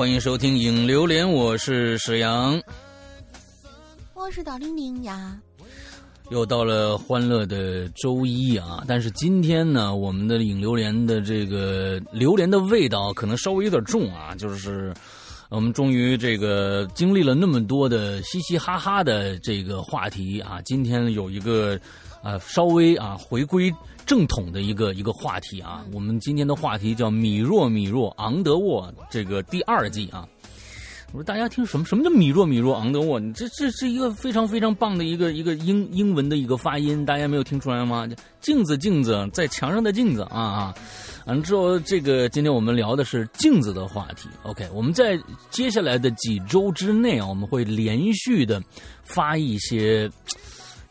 欢迎收听《影榴莲》，我是史阳，我是大玲玲呀。又到了欢乐的周一啊！但是今天呢，我们的影榴莲的这个榴莲的味道可能稍微有点重啊，就是我们终于这个经历了那么多的嘻嘻哈哈的这个话题啊，今天有一个啊稍微啊回归正统的一个一个话题啊，我们今天的话题叫《米若米若昂德沃》这个第二季啊。我说大家听什么什么叫米若米若昂德沃？你这这是一个非常非常棒的一个一个英英文的一个发音，大家没有听出来吗？镜子镜子在墙上的镜子啊啊！完了之后，这个今天我们聊的是镜子的话题。OK，我们在接下来的几周之内啊，我们会连续的发一些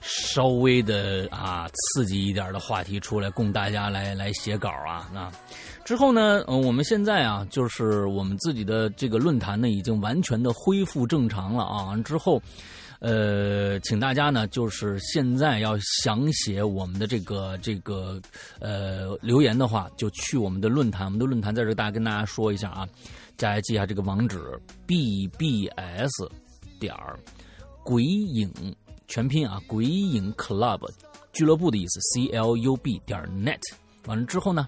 稍微的啊刺激一点的话题出来，供大家来来写稿啊那。之后呢，嗯，我们现在啊，就是我们自己的这个论坛呢，已经完全的恢复正常了啊。之后，呃，请大家呢，就是现在要想写我们的这个这个呃留言的话，就去我们的论坛，我们的论坛在这，大家跟大家说一下啊，大家记下这个网址：bbs 点儿鬼影全拼啊，鬼影 club 俱乐部的意思，club 点 net。完了之后呢？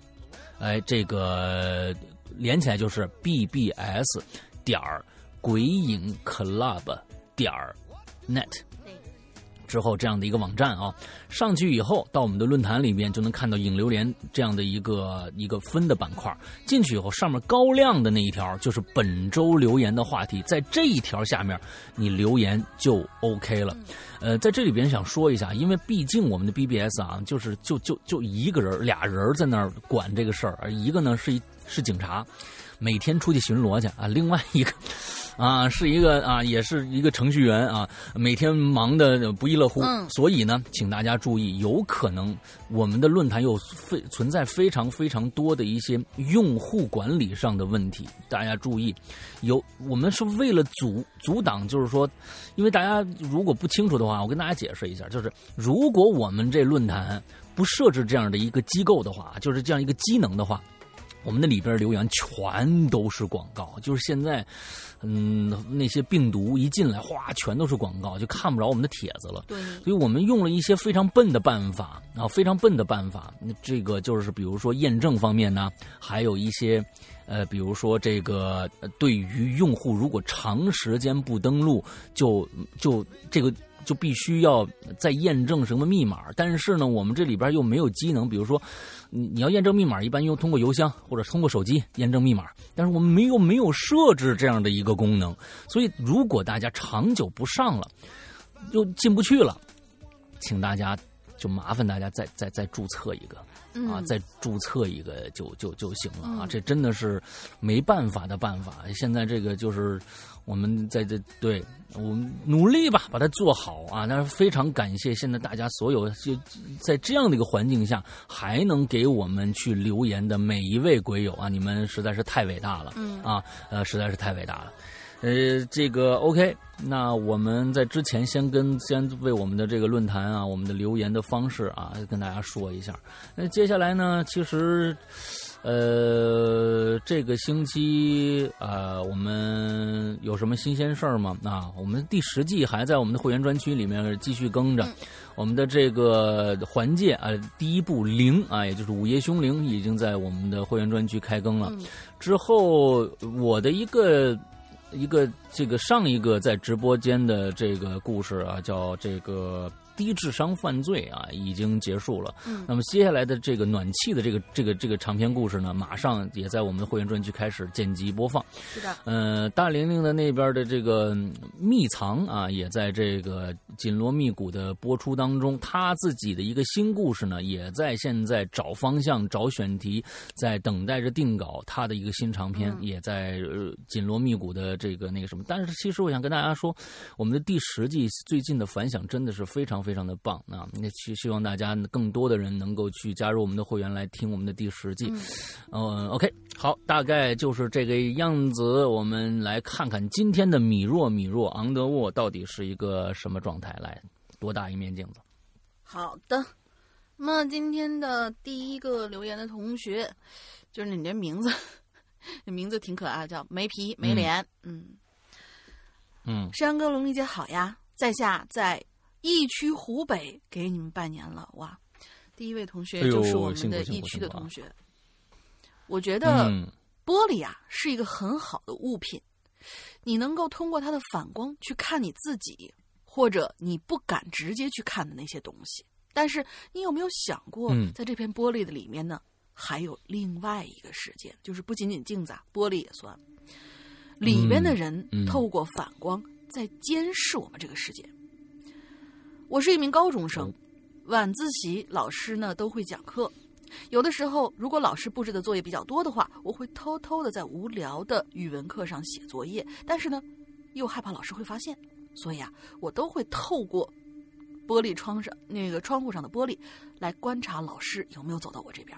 哎，这个连起来就是 bbs 点鬼影 club 点 net。之后这样的一个网站啊，上去以后到我们的论坛里面就能看到影流连这样的一个一个分的板块。进去以后，上面高亮的那一条就是本周留言的话题，在这一条下面你留言就 OK 了。呃，在这里边想说一下，因为毕竟我们的 BBS 啊，就是就就就一个人俩人在那儿管这个事儿，一个呢是一是警察，每天出去巡逻去啊，另外一个。啊，是一个啊，也是一个程序员啊，每天忙得不亦乐乎。所以呢，请大家注意，有可能我们的论坛有非存在非常非常多的一些用户管理上的问题，大家注意。有我们是为了阻阻挡，就是说，因为大家如果不清楚的话，我跟大家解释一下，就是如果我们这论坛不设置这样的一个机构的话，就是这样一个机能的话。我们的里边留言全都是广告，就是现在，嗯，那些病毒一进来，哗，全都是广告，就看不着我们的帖子了。对，所以我们用了一些非常笨的办法啊，非常笨的办法。这个就是比如说验证方面呢，还有一些，呃，比如说这个对于用户如果长时间不登录，就就这个。就必须要再验证什么密码，但是呢，我们这里边又没有机能，比如说，你你要验证密码，一般用通过邮箱或者通过手机验证密码，但是我们没有没有设置这样的一个功能，所以如果大家长久不上了，又进不去了，请大家就麻烦大家再再再注册一个。啊，再注册一个就就就行了啊，这真的是没办法的办法，现在这个就是。我们在这对我们努力吧，把它做好啊！但是非常感谢现在大家所有就在这样的一个环境下还能给我们去留言的每一位鬼友啊，你们实在是太伟大了，嗯啊，呃，实在是太伟大了。呃，这个 OK，那我们在之前先跟先为我们的这个论坛啊，我们的留言的方式啊，跟大家说一下。那接下来呢，其实。呃，这个星期啊，我们有什么新鲜事儿吗？啊，我们第十季还在我们的会员专区里面继续更着。我们的这个环界啊，第一部零啊，也就是午夜凶铃，已经在我们的会员专区开更了。之后，我的一个一个这个上一个在直播间的这个故事啊，叫这个。低智商犯罪啊，已经结束了。嗯，那么接下来的这个暖气的这个这个这个长篇故事呢，马上也在我们的会员专区开始剪辑播放。是的，呃，大玲玲的那边的这个秘藏啊，也在这个紧锣密鼓的播出当中。他自己的一个新故事呢，也在现在找方向、找选题，在等待着定稿。他的一个新长篇也在紧锣密鼓的这个那个什么。但是其实我想跟大家说，我们的第十季最近的反响真的是非常非。非常的棒啊！那希希望大家更多的人能够去加入我们的会员来听我们的第十季。嗯，OK，好，大概就是这个样子。我们来看看今天的米若米若昂德沃到底是一个什么状态？来，多大一面镜子？好的，那今天的第一个留言的同学，就是你这名字 名字挺可爱，叫没皮没脸。嗯嗯，山哥龙丽姐好呀，在下在疫区湖北给你们拜年了哇！第一位同学就是我们的疫区的同学。我觉得玻璃啊是一个很好的物品，你能够通过它的反光去看你自己，或者你不敢直接去看的那些东西。但是你有没有想过，在这片玻璃的里面呢，还有另外一个世界，就是不仅仅镜子啊，玻璃也算。里边的人透过反光在监视我们这个世界。我是一名高中生，晚自习老师呢都会讲课，有的时候如果老师布置的作业比较多的话，我会偷偷的在无聊的语文课上写作业，但是呢，又害怕老师会发现，所以啊，我都会透过。玻璃窗上那个窗户上的玻璃，来观察老师有没有走到我这边，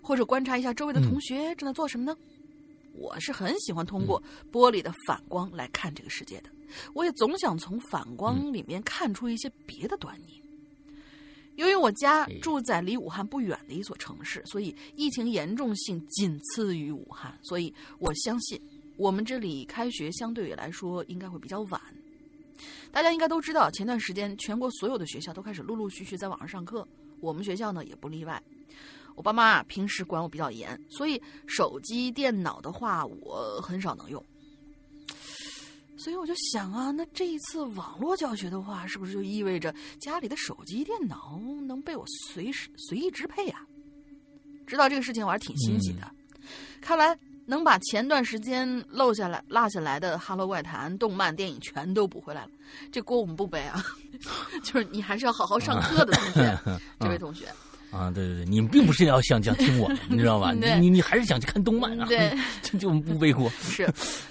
或者观察一下周围的同学正在做什么呢？我是很喜欢通过玻璃的反光来看这个世界的，我也总想从反光里面看出一些别的端倪。由于我家住在离武汉不远的一所城市，所以疫情严重性仅次于武汉，所以我相信我们这里开学相对于来说应该会比较晚。大家应该都知道，前段时间全国所有的学校都开始陆陆续续在网上上课，我们学校呢也不例外。我爸妈平时管我比较严，所以手机、电脑的话我很少能用。所以我就想啊，那这一次网络教学的话，是不是就意味着家里的手机、电脑能被我随时随意支配啊？知道这个事情，我还是挺欣喜的。看来。能把前段时间漏下来、落下来的《哈喽怪谈》动漫、电影全都补回来了，这锅我们不背啊！就是你还是要好好上课的同学，这位同学啊，对对对，你们并不是要想想听我，你知道吧？你你你还是想去看动漫啊？对，就我们不背锅是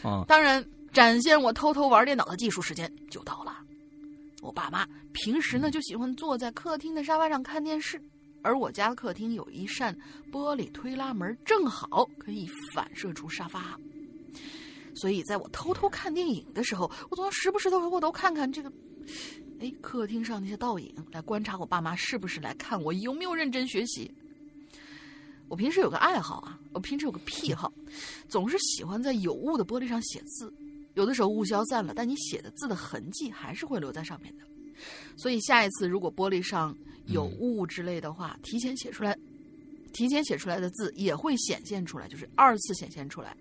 啊。当然，展现我偷偷玩电脑的技术时间就到了。我爸妈平时呢就喜欢坐在客厅的沙发上看电视。而我家客厅有一扇玻璃推拉门，正好可以反射出沙发。所以，在我偷偷看电影的时候，我总要时不时的回过头看看这个，哎，客厅上那些倒影，来观察我爸妈是不是来看我有没有认真学习。我平时有个爱好啊，我平时有个癖好，总是喜欢在有雾的玻璃上写字。有的时候雾消散了，但你写的字的痕迹还是会留在上面的。所以下一次如果玻璃上有雾之类的话，提前写出来，提前写出来的字也会显现出来，就是二次显现出来。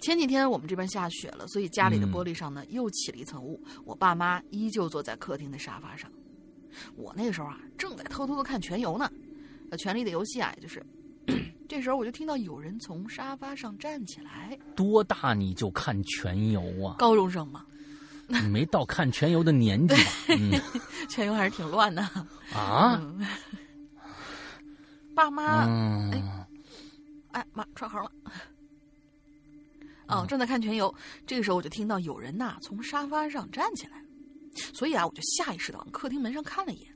前几天我们这边下雪了，所以家里的玻璃上呢又起了一层雾。我爸妈依旧坐在客厅的沙发上，我那个时候啊正在偷偷的看《全游》呢，呃，《权力的游戏》啊，也就是。这时候我就听到有人从沙发上站起来。多大你就看《全游》啊？高中生嘛。你 没到看全游的年纪吧？全游还是挺乱的啊！爸妈，哎，哎妈，串行了。哦，正在看全游，这个时候我就听到有人呐从沙发上站起来，所以啊，我就下意识的往客厅门上看了一眼，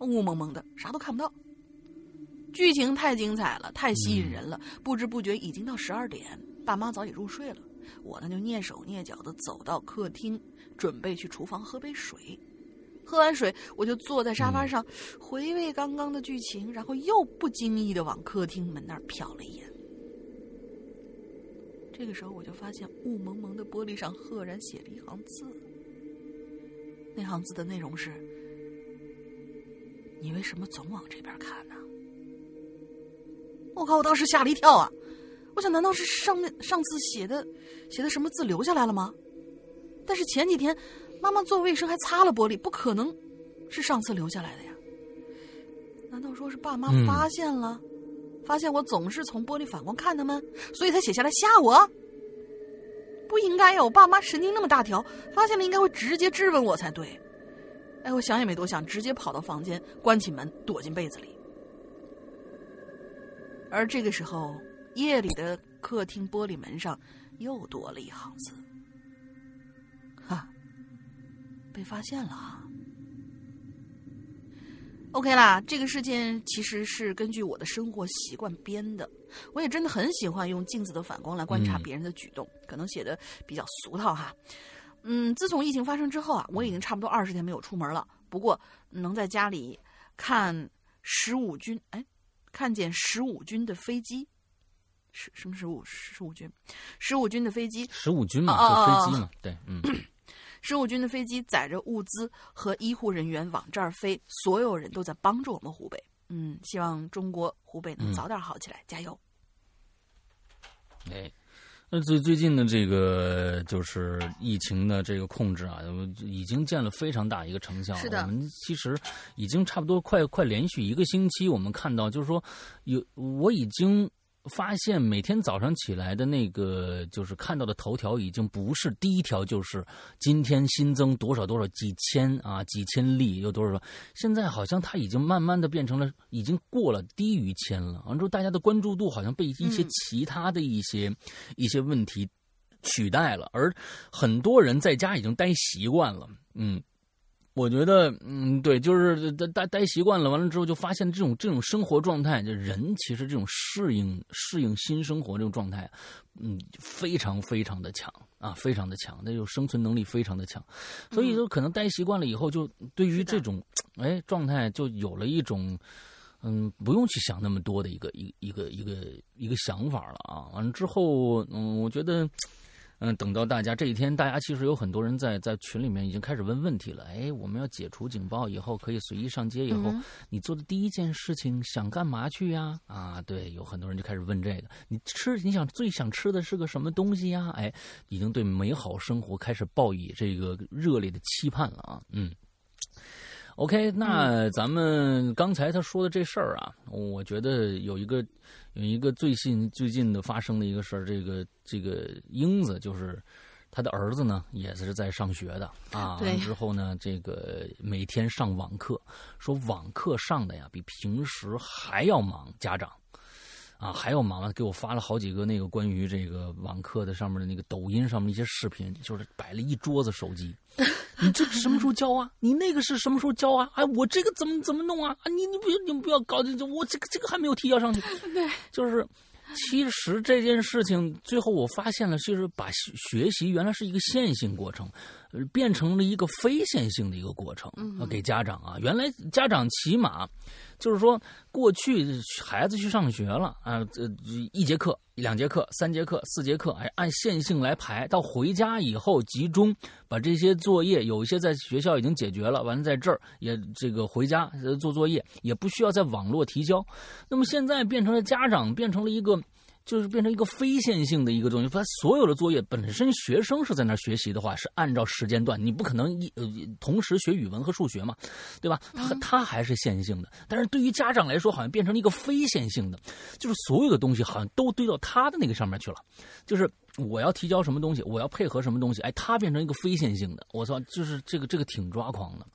雾蒙蒙的，啥都看不到。剧情太精彩了，太吸引人了，不知不觉已经到十二点，爸妈早已入睡了。我呢就蹑手蹑脚的走到客厅，准备去厨房喝杯水。喝完水，我就坐在沙发上回味刚刚的剧情，然后又不经意的往客厅门那儿瞟了一眼。这个时候，我就发现雾蒙蒙的玻璃上赫然写了一行字。那行字的内容是：“你为什么总往这边看呢？”我靠！我当时吓了一跳啊！我想，难道是上面上次写的写的什么字留下来了吗？但是前几天妈妈做卫生还擦了玻璃，不可能是上次留下来的呀。难道说是爸妈发现了，发现我总是从玻璃反光看他们，所以才写下来吓我？不应该呀！我爸妈神经那么大条，发现了应该会直接质问我才对。哎，我想也没多想，直接跑到房间，关起门，躲进被子里。而这个时候。夜里的客厅玻璃门上又多了一行字，哈，被发现了。OK 啦，这个事件其实是根据我的生活习惯编的。我也真的很喜欢用镜子的反光来观察别人的举动，可能写的比较俗套哈。嗯，自从疫情发生之后啊，我已经差不多二十天没有出门了。不过能在家里看十五军，哎，看见十五军的飞机。十什么十五十五军？十五军的飞机，十五军嘛，就飞机嘛，对，嗯。十五军的飞机载着物资和医护人员往这儿飞，所有人都在帮助我们湖北。嗯，希望中国湖北能早点好起来，加油。哎，那最最近的这个就是疫情的这个控制啊，已经见了非常大一个成效。是的，我们其实已经差不多快快连续一个星期，我们看到就是说有我已经。发现每天早上起来的那个，就是看到的头条已经不是第一条，就是今天新增多少多少几千啊几千例有多少，现在好像它已经慢慢的变成了已经过了低于千了。完之后，大家的关注度好像被一些其他的一些一些问题取代了，而很多人在家已经待习惯了，嗯。我觉得，嗯，对，就是待待待习惯了，完了之后就发现这种这种生活状态，就人其实这种适应适应新生活这种状态，嗯，非常非常的强啊，非常的强，那就生存能力非常的强，所以就可能待习惯了以后，就对于这种哎状态就有了一种嗯不用去想那么多的一个一一个一个一个想法了啊，完了之后，嗯，我觉得。嗯，等到大家这一天，大家其实有很多人在在群里面已经开始问问题了。哎，我们要解除警报以后，可以随意上街以后，你做的第一件事情想干嘛去呀？啊，对，有很多人就开始问这个。你吃，你想最想吃的是个什么东西呀？哎，已经对美好生活开始抱以这个热烈的期盼了啊。嗯。OK，那咱们刚才他说的这事儿啊，我觉得有一个有一个最近最近的发生的一个事儿，这个这个英子就是他的儿子呢，也是在上学的啊。对。之后呢，这个每天上网课，说网课上的呀比平时还要忙，家长。啊，还有妈妈给我发了好几个那个关于这个网课的上面的那个抖音上面一些视频，就是摆了一桌子手机。你这什么时候交啊？你那个是什么时候交啊？哎，我这个怎么怎么弄啊？啊，你你不你不要搞这，我这个这个还没有提交上去。对，就是，其实这件事情最后我发现了，就是把学习原来是一个线性过程，变成了一个非线性的一个过程。嗯，给家长啊，原来家长起码。就是说，过去孩子去上学了啊，这一节课、两节课、三节课、四节课，哎，按线性来排。到回家以后，集中把这些作业，有一些在学校已经解决了，完了在这儿也这个回家做作业，也不需要在网络提交。那么现在变成了家长，变成了一个。就是变成一个非线性的一个东西，他所有的作业本身学生是在那学习的话，是按照时间段，你不可能一呃同时学语文和数学嘛，对吧？他他还是线性的，但是对于家长来说，好像变成了一个非线性的，就是所有的东西好像都堆到他的那个上面去了，就是我要提交什么东西，我要配合什么东西，哎，他变成一个非线性的，我操，就是这个这个挺抓狂的。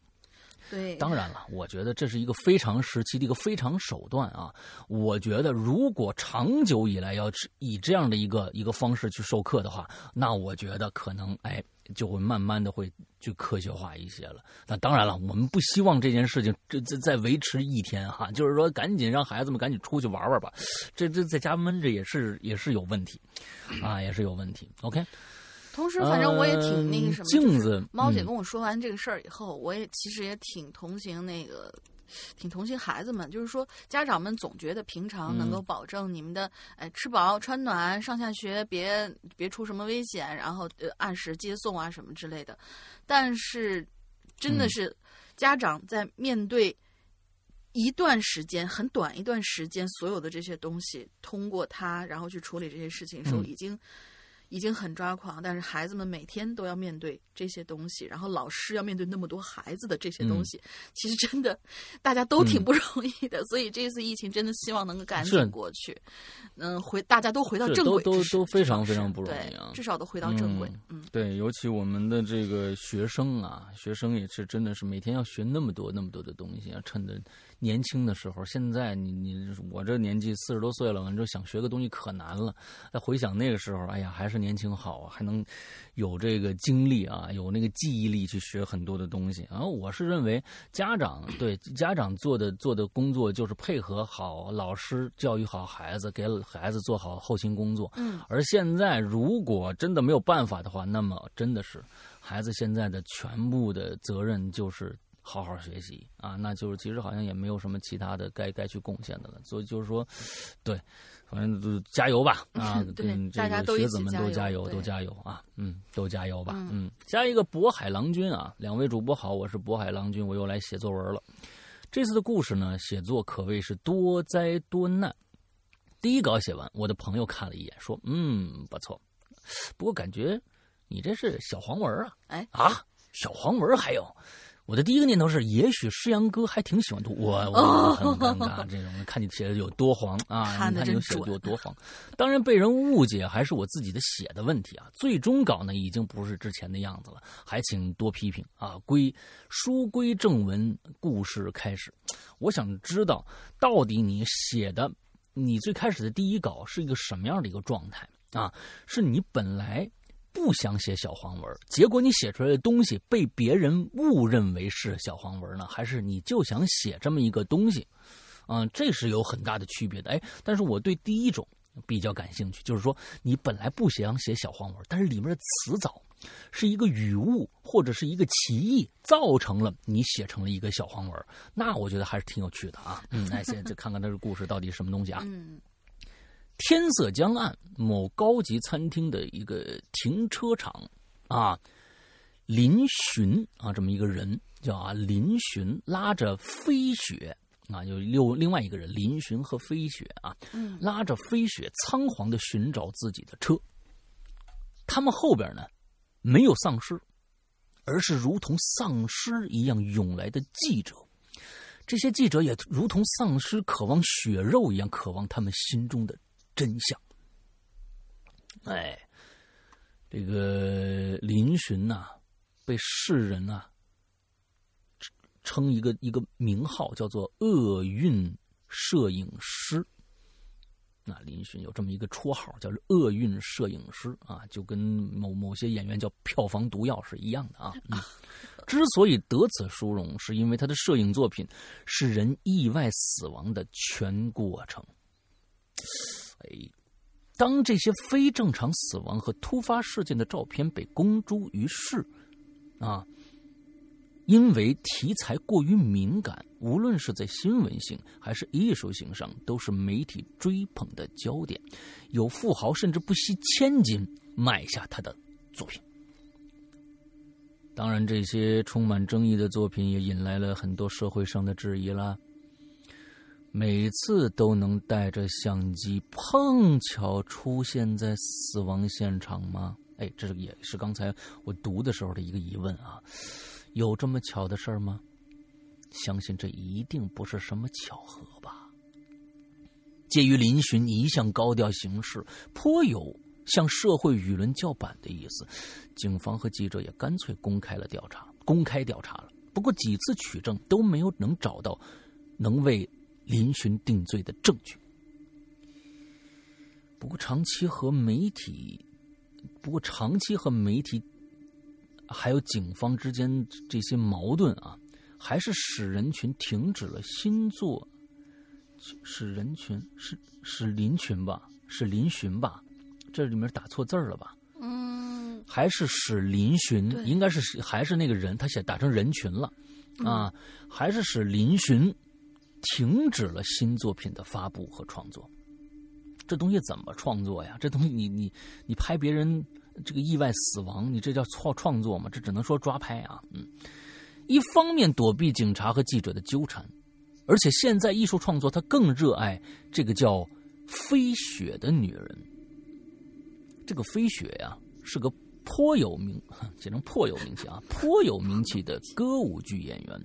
对，当然了，我觉得这是一个非常时期的一个非常手段啊。我觉得如果长久以来要以这样的一个一个方式去授课的话，那我觉得可能哎就会慢慢的会就科学化一些了。那当然了，我们不希望这件事情这这再维持一天哈，就是说赶紧让孩子们赶紧出去玩玩吧。这这在家闷着也是也是有问题啊，也是有问题。OK。同时，反正我也挺那个什么。镜子，猫姐跟我说完这个事儿以后，我也其实也挺同情那个，挺同情孩子们。就是说，家长们总觉得平常能够保证你们的哎吃饱穿暖、上下学别别出什么危险，然后呃按时接送啊什么之类的。但是，真的是家长在面对一段时间很短一段时间所有的这些东西，通过他然后去处理这些事情的时候，已经。已经很抓狂，但是孩子们每天都要面对这些东西，然后老师要面对那么多孩子的这些东西，其实真的大家都挺不容易的。所以这次疫情真的希望能够赶紧过去，嗯，回大家都回到正轨，都都都非常非常不容易啊，至少都回到正轨。嗯，对，尤其我们的这个学生啊，学生也是真的是每天要学那么多那么多的东西啊，趁着。年轻的时候，现在你你我这年纪四十多岁了，完之后想学个东西可难了。再回想那个时候，哎呀，还是年轻好啊，还能有这个精力啊，有那个记忆力去学很多的东西。然后我是认为，家长对家长做的做的工作就是配合好老师，教育好孩子，给孩子做好后勤工作。嗯。而现在，如果真的没有办法的话，那么真的是孩子现在的全部的责任就是。好好学习啊，那就是其实好像也没有什么其他的该该去贡献的了。所以就是说，对，反正加油吧啊！对这个学子们都加油，都加油啊！嗯，都加油吧！嗯，加一个渤海郎君啊！两位主播好，我是渤海郎君，我又来写作文了。这次的故事呢，写作可谓是多灾多难。第一稿写完，我的朋友看了一眼，说：“嗯，不错，不过感觉你这是小黄文啊！”哎啊，小黄文还有。我的第一个念头是，也许诗阳哥还挺喜欢读我，我很尴尬。这种看你写的有多黄啊，看你写的有多黄。当然被人误解还是我自己的写的问题啊。最终稿呢已经不是之前的样子了，还请多批评啊。归书归正文，故事开始。我想知道到底你写的，你最开始的第一稿是一个什么样的一个状态啊？是你本来。不想写小黄文，结果你写出来的东西被别人误认为是小黄文呢？还是你就想写这么一个东西？啊，这是有很大的区别的。哎，但是我对第一种比较感兴趣，就是说你本来不想写小黄文，但是里面的词藻是一个语误或者是一个歧义，造成了你写成了一个小黄文，那我觉得还是挺有趣的啊。嗯，那现在就看看这个故事到底什么东西啊？嗯。天色将暗，某高级餐厅的一个停车场，啊，林寻啊，这么一个人叫啊林寻，拉着飞雪啊，有另另外一个人林寻和飞雪啊，拉着飞雪仓皇的寻找自己的车。他们后边呢，没有丧尸，而是如同丧尸一样涌来的记者。这些记者也如同丧尸渴望血肉一样，渴望他们心中的。真相，哎，这个林寻呐，被世人呐称一个一个名号，叫做“厄运摄影师”。那林寻有这么一个绰号，叫“厄运摄影师”啊，就跟某某些演员叫“票房毒药”是一样的啊。嗯，之所以得此殊荣，是因为他的摄影作品是人意外死亡的全过程。哎，当这些非正常死亡和突发事件的照片被公诸于世，啊，因为题材过于敏感，无论是在新闻性还是艺术性上，都是媒体追捧的焦点。有富豪甚至不惜千金买下他的作品。当然，这些充满争议的作品也引来了很多社会上的质疑了。每次都能带着相机碰巧出现在死亡现场吗？哎，这也是刚才我读的时候的一个疑问啊，有这么巧的事儿吗？相信这一定不是什么巧合吧。介于林寻一向高调行事，颇有向社会舆论叫板的意思，警方和记者也干脆公开了调查，公开调查了。不过几次取证都没有能找到能为。林寻定罪的证据。不过，长期和媒体，不过长期和媒体，还有警方之间这些矛盾啊，还是使人群停止了新作。使人群是是林群吧？是林寻吧？这里面打错字了吧？嗯，还是使林寻？应该是还是那个人，他写打成人群了啊？还是使林寻？停止了新作品的发布和创作，这东西怎么创作呀？这东西你你你拍别人这个意外死亡，你这叫创创作吗？这只能说抓拍啊。嗯，一方面躲避警察和记者的纠缠，而且现在艺术创作他更热爱这个叫飞雪的女人。这个飞雪呀，是个颇有名，写成颇有名气啊，颇有名气的歌舞剧演员。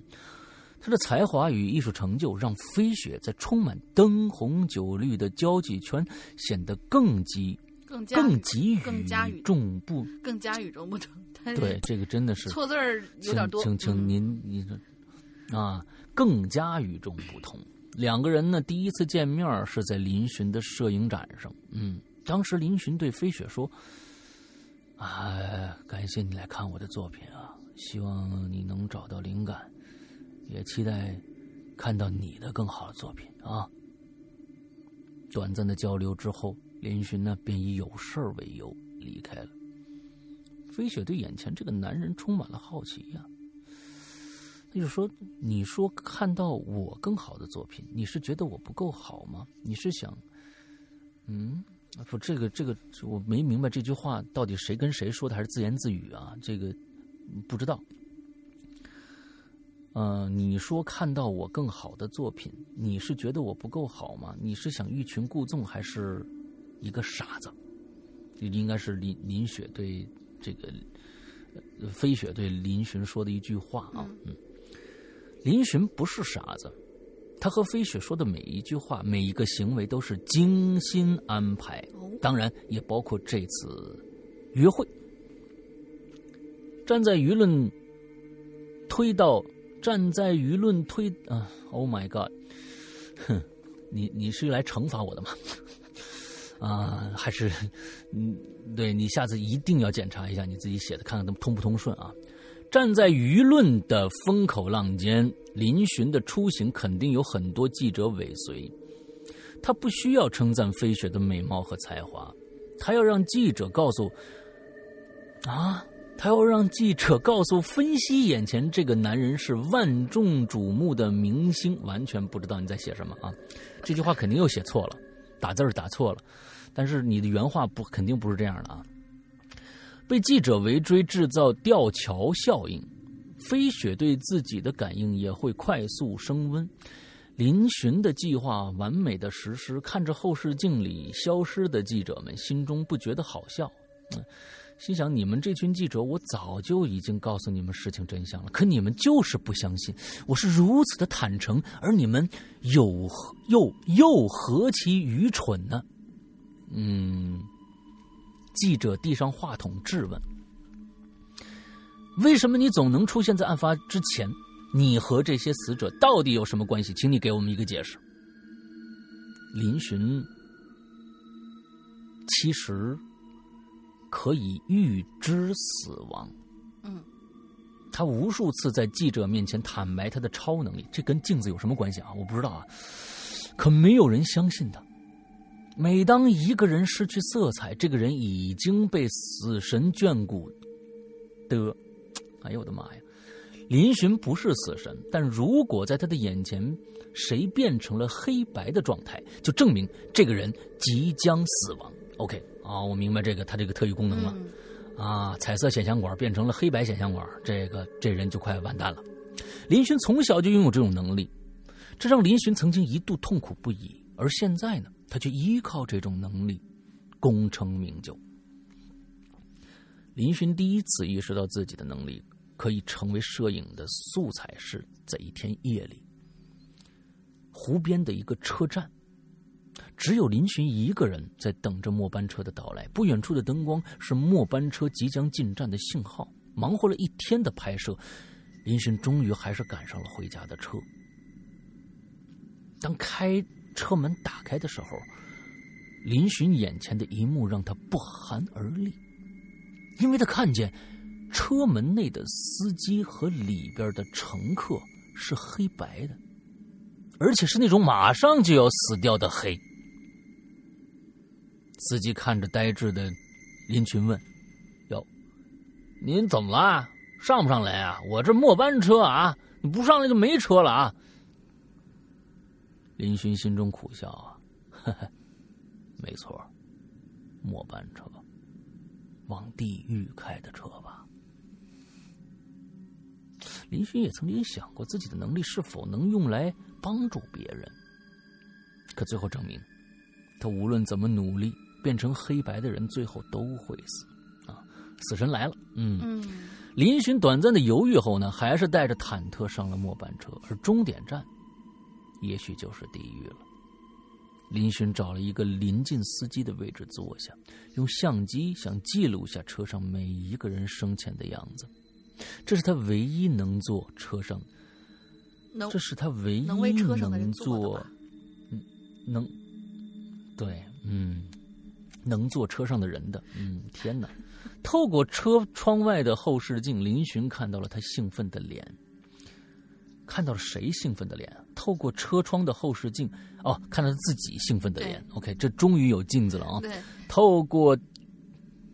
他的才华与艺术成就让飞雪在充满灯红酒绿的交际圈显得更激更更极更加与众不更加与众不同。对，这个真的是错字儿有点多。请请您您说啊，更加与众不同。两个人呢，第一次见面是在林寻的摄影展上。嗯，当时林寻对飞雪说：“啊，感谢你来看我的作品啊，希望你能找到灵感。”也期待看到你的更好的作品啊！短暂的交流之后，林寻呢便以有事儿为由离开了。飞雪对眼前这个男人充满了好奇呀，他就说：“你说看到我更好的作品，你是觉得我不够好吗？你是想……嗯，不，这个这个我没明白这句话到底谁跟谁说的，还是自言自语啊？这个不知道。嗯，你说看到我更好的作品，你是觉得我不够好吗？你是想欲擒故纵，还是一个傻子？应该是林林雪对这个飞雪对林寻说的一句话啊。嗯，林寻不是傻子，他和飞雪说的每一句话、每一个行为都是精心安排，当然也包括这次约会。站在舆论推到。站在舆论推啊，Oh my God，哼，你你是来惩罚我的吗？啊，还是嗯，对你下次一定要检查一下你自己写的，看看通不通顺啊。站在舆论的风口浪尖，林寻的出行肯定有很多记者尾随。他不需要称赞飞雪的美貌和才华，他要让记者告诉啊。他要让记者告诉、分析眼前这个男人是万众瞩目的明星，完全不知道你在写什么啊！这句话肯定又写错了，打字打错了，但是你的原话不肯定不是这样的啊！被记者围追，制造吊桥效应，飞雪对自己的感应也会快速升温。林寻的计划完美的实施，看着后视镜里消失的记者们，心中不觉得好笑。嗯。心想：你们这群记者，我早就已经告诉你们事情真相了，可你们就是不相信。我是如此的坦诚，而你们又又又何其愚蠢呢？嗯，记者递上话筒质问：“为什么你总能出现在案发之前？你和这些死者到底有什么关系？请你给我们一个解释。”林寻，其实。可以预知死亡，嗯，他无数次在记者面前坦白他的超能力，这跟镜子有什么关系啊？我不知道啊，可没有人相信他。每当一个人失去色彩，这个人已经被死神眷顾的。哎呦我的妈呀！林寻不是死神，但如果在他的眼前谁变成了黑白的状态，就证明这个人即将死亡。OK。啊，我明白这个他这个特异功能了，啊，彩色显像管变成了黑白显像管，这个这人就快完蛋了。林勋从小就拥有这种能力，这让林勋曾经一度痛苦不已，而现在呢，他却依靠这种能力功成名就。林勋第一次意识到自己的能力可以成为摄影的素材，是在一天夜里，湖边的一个车站。只有林寻一个人在等着末班车的到来。不远处的灯光是末班车即将进站的信号。忙活了一天的拍摄，林寻终于还是赶上了回家的车。当开车门打开的时候，林寻眼前的一幕让他不寒而栗，因为他看见车门内的司机和里边的乘客是黑白的，而且是那种马上就要死掉的黑。司机看着呆滞的林群问：“哟，您怎么了？上不上来啊？我这末班车啊，你不上来就没车了啊！”林寻心中苦笑啊，呵呵，没错，末班车，往地狱开的车吧。林寻也曾经想过自己的能力是否能用来帮助别人，可最后证明，他无论怎么努力。变成黑白的人最后都会死，啊！死神来了。嗯，林寻短暂的犹豫后呢，还是带着忐忑上了末班车，而终点站，也许就是地狱了。林寻找了一个临近司机的位置坐下，用相机想记录下车上每一个人生前的样子。这是他唯一能坐车上，这是他唯一能坐，嗯，能，对，嗯。能坐车上的人的，嗯，天哪！透过车窗外的后视镜，林寻看到了他兴奋的脸。看到了谁兴奋的脸？透过车窗的后视镜，哦，看到自己兴奋的脸。OK，这终于有镜子了啊！透过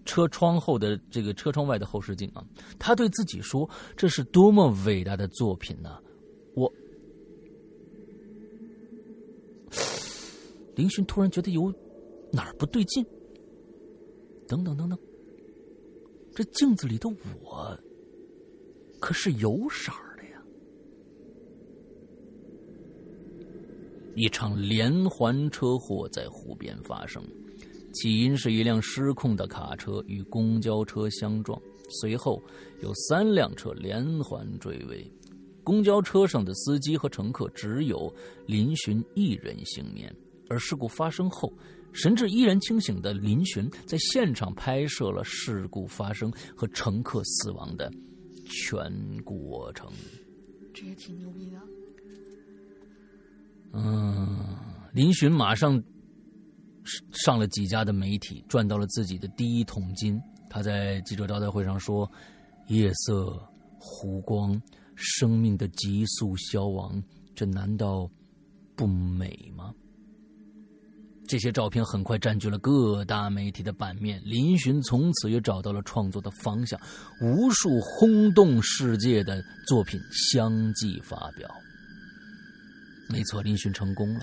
车窗后的这个车窗外的后视镜啊，他对自己说：“这是多么伟大的作品呢！”我，林寻突然觉得有。哪儿不对劲？等等等等，这镜子里的我可是有色的呀！一场连环车祸在湖边发生，起因是一辆失控的卡车与公交车相撞，随后有三辆车连环追尾。公交车上的司机和乘客只有林寻一人幸免，而事故发生后。神志依然清醒的林寻在现场拍摄了事故发生和乘客死亡的全过程。这也挺牛逼的。嗯，林寻马上上了几家的媒体，赚到了自己的第一桶金。他在记者招待会上说：“夜色、湖光、生命的急速消亡，这难道不美吗？”这些照片很快占据了各大媒体的版面，林寻从此也找到了创作的方向，无数轰动世界的作品相继发表。没错，林寻成功了，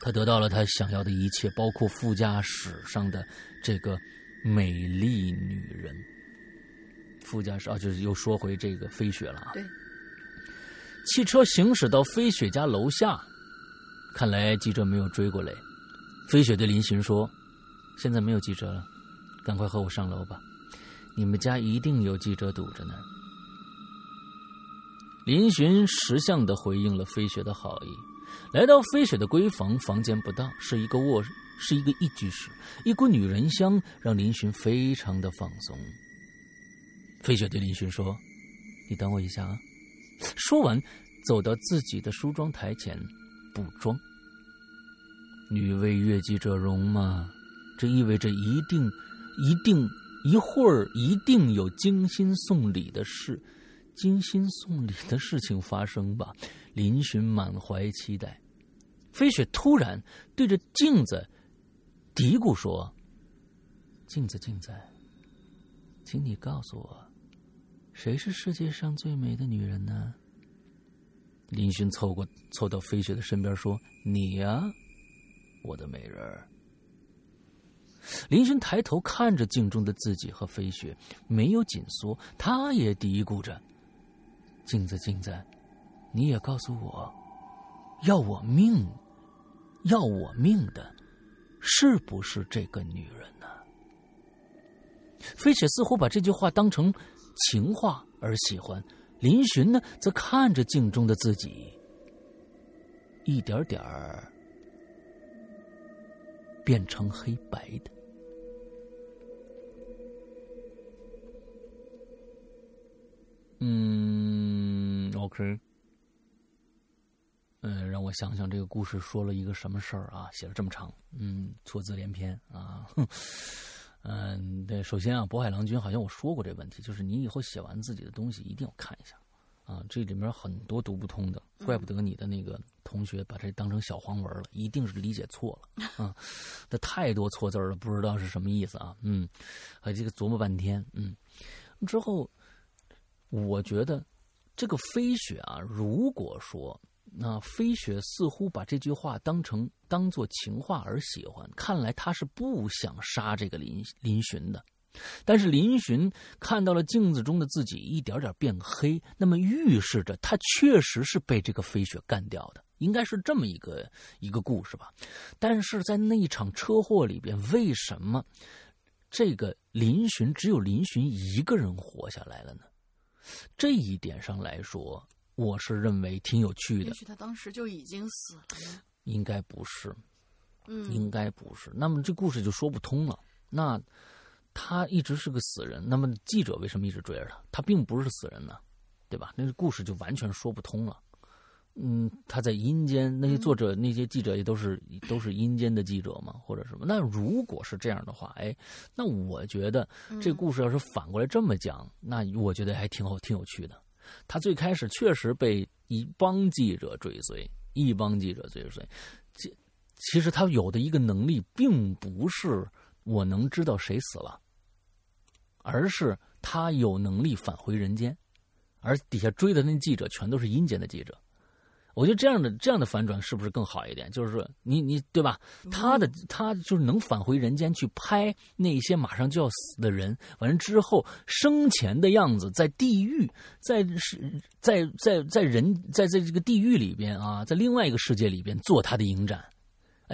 他得到了他想要的一切，包括副驾驶上的这个美丽女人。副驾驶啊，就是又说回这个飞雪了啊。对，汽车行驶到飞雪家楼下，看来记者没有追过来。飞雪对林寻说：“现在没有记者了，赶快和我上楼吧。你们家一定有记者堵着呢。”林寻识相的回应了飞雪的好意，来到飞雪的闺房，房间不大，是一个卧室，是一个一居室。一股女人香让林寻非常的放松。飞雪对林寻说：“你等我一下啊。”说完，走到自己的梳妆台前补妆。女为悦己者容嘛，这意味着一定、一定一会儿一定有精心送礼的事，精心送礼的事情发生吧。林寻满怀期待，飞雪突然对着镜子嘀咕说：“镜子，镜子，请你告诉我，谁是世界上最美的女人呢？”林寻凑过凑到飞雪的身边说：“你呀。”我的美人儿，林寻抬头看着镜中的自己和飞雪，没有紧缩，他也嘀咕着：“镜子，镜子，你也告诉我，要我命，要我命的，是不是这个女人呢？”飞雪似乎把这句话当成情话而喜欢，林寻呢，则看着镜中的自己，一点点儿。变成黑白的。嗯，OK。嗯，让我想想这个故事说了一个什么事儿啊？写了这么长，嗯，错字连篇啊。嗯，对，首先啊，渤海郎君好像我说过这问题，就是你以后写完自己的东西一定要看一下。啊，这里面很多读不通的，怪不得你的那个同学把这当成小黄文了，一定是理解错了啊！这太多错字了，不知道是什么意思啊？嗯，啊这个琢磨半天，嗯，之后我觉得这个飞雪啊，如果说那飞雪似乎把这句话当成当做情话而喜欢，看来他是不想杀这个林林寻的。但是林寻看到了镜子中的自己一点点变黑，那么预示着他确实是被这个飞雪干掉的，应该是这么一个一个故事吧。但是在那一场车祸里边，为什么这个林寻只有林寻一个人活下来了呢？这一点上来说，我是认为挺有趣的。也许他当时就已经死了。应该不是，嗯，应该不是。那么这故事就说不通了。那。他一直是个死人，那么记者为什么一直追着他？他并不是死人呢，对吧？那个故事就完全说不通了。嗯，他在阴间，那些作者、那些记者也都是都是阴间的记者嘛，或者什么？那如果是这样的话，哎，那我觉得这故事要是反过来这么讲，那我觉得还挺好，挺有趣的。他最开始确实被一帮记者追随，一帮记者追随。其其实他有的一个能力，并不是我能知道谁死了。而是他有能力返回人间，而底下追的那记者全都是阴间的记者。我觉得这样的这样的反转是不是更好一点？就是说，你你对吧？他的他就是能返回人间去拍那些马上就要死的人，完了之后生前的样子，在地狱，在是，在在在人在在这个地狱里边啊，在另外一个世界里边做他的影展。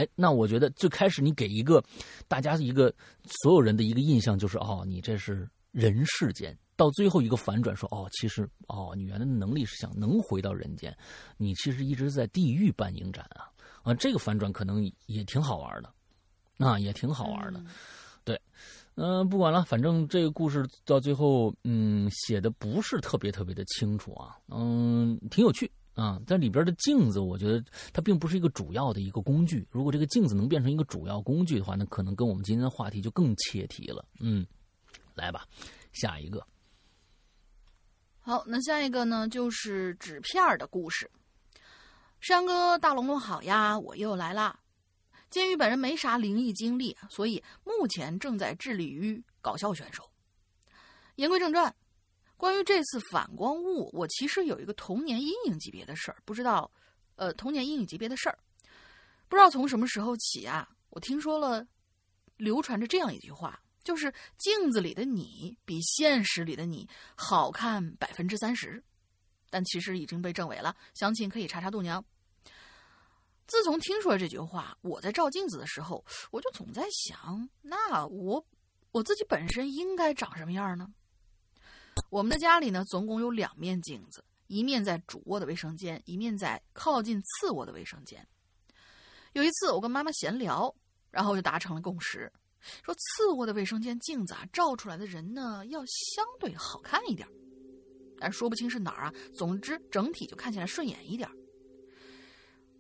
哎，那我觉得最开始你给一个大家一个所有人的一个印象就是哦，你这是人世间。到最后一个反转，说哦，其实哦，你原来的能力是想能回到人间，你其实一直在地狱办影展啊。啊，这个反转可能也挺好玩的，啊，也挺好玩的，对，嗯，不管了，反正这个故事到最后，嗯，写的不是特别特别的清楚啊，嗯，挺有趣啊，在里边的镜子，我觉得它并不是一个主要的一个工具，如果这个镜子能变成一个主要工具的话，那可能跟我们今天的话题就更切题了，嗯，来吧，下一个。好，那下一个呢，就是纸片的故事。山哥，大龙龙好呀，我又来啦。监狱本人没啥灵异经历，所以目前正在致力于搞笑选手。言归正传，关于这次反光物，我其实有一个童年阴影级别的事儿，不知道，呃，童年阴影级别的事儿，不知道从什么时候起啊，我听说了，流传着这样一句话。就是镜子里的你比现实里的你好看百分之三十，但其实已经被证伪了。详情可以查查度娘。自从听说了这句话，我在照镜子的时候，我就总在想：那我我自己本身应该长什么样呢？我们的家里呢，总共有两面镜子，一面在主卧的卫生间，一面在靠近次卧的卫生间。有一次，我跟妈妈闲聊，然后就达成了共识。说次卧的卫生间镜子啊，照出来的人呢要相对好看一点，但说不清是哪儿啊。总之整体就看起来顺眼一点。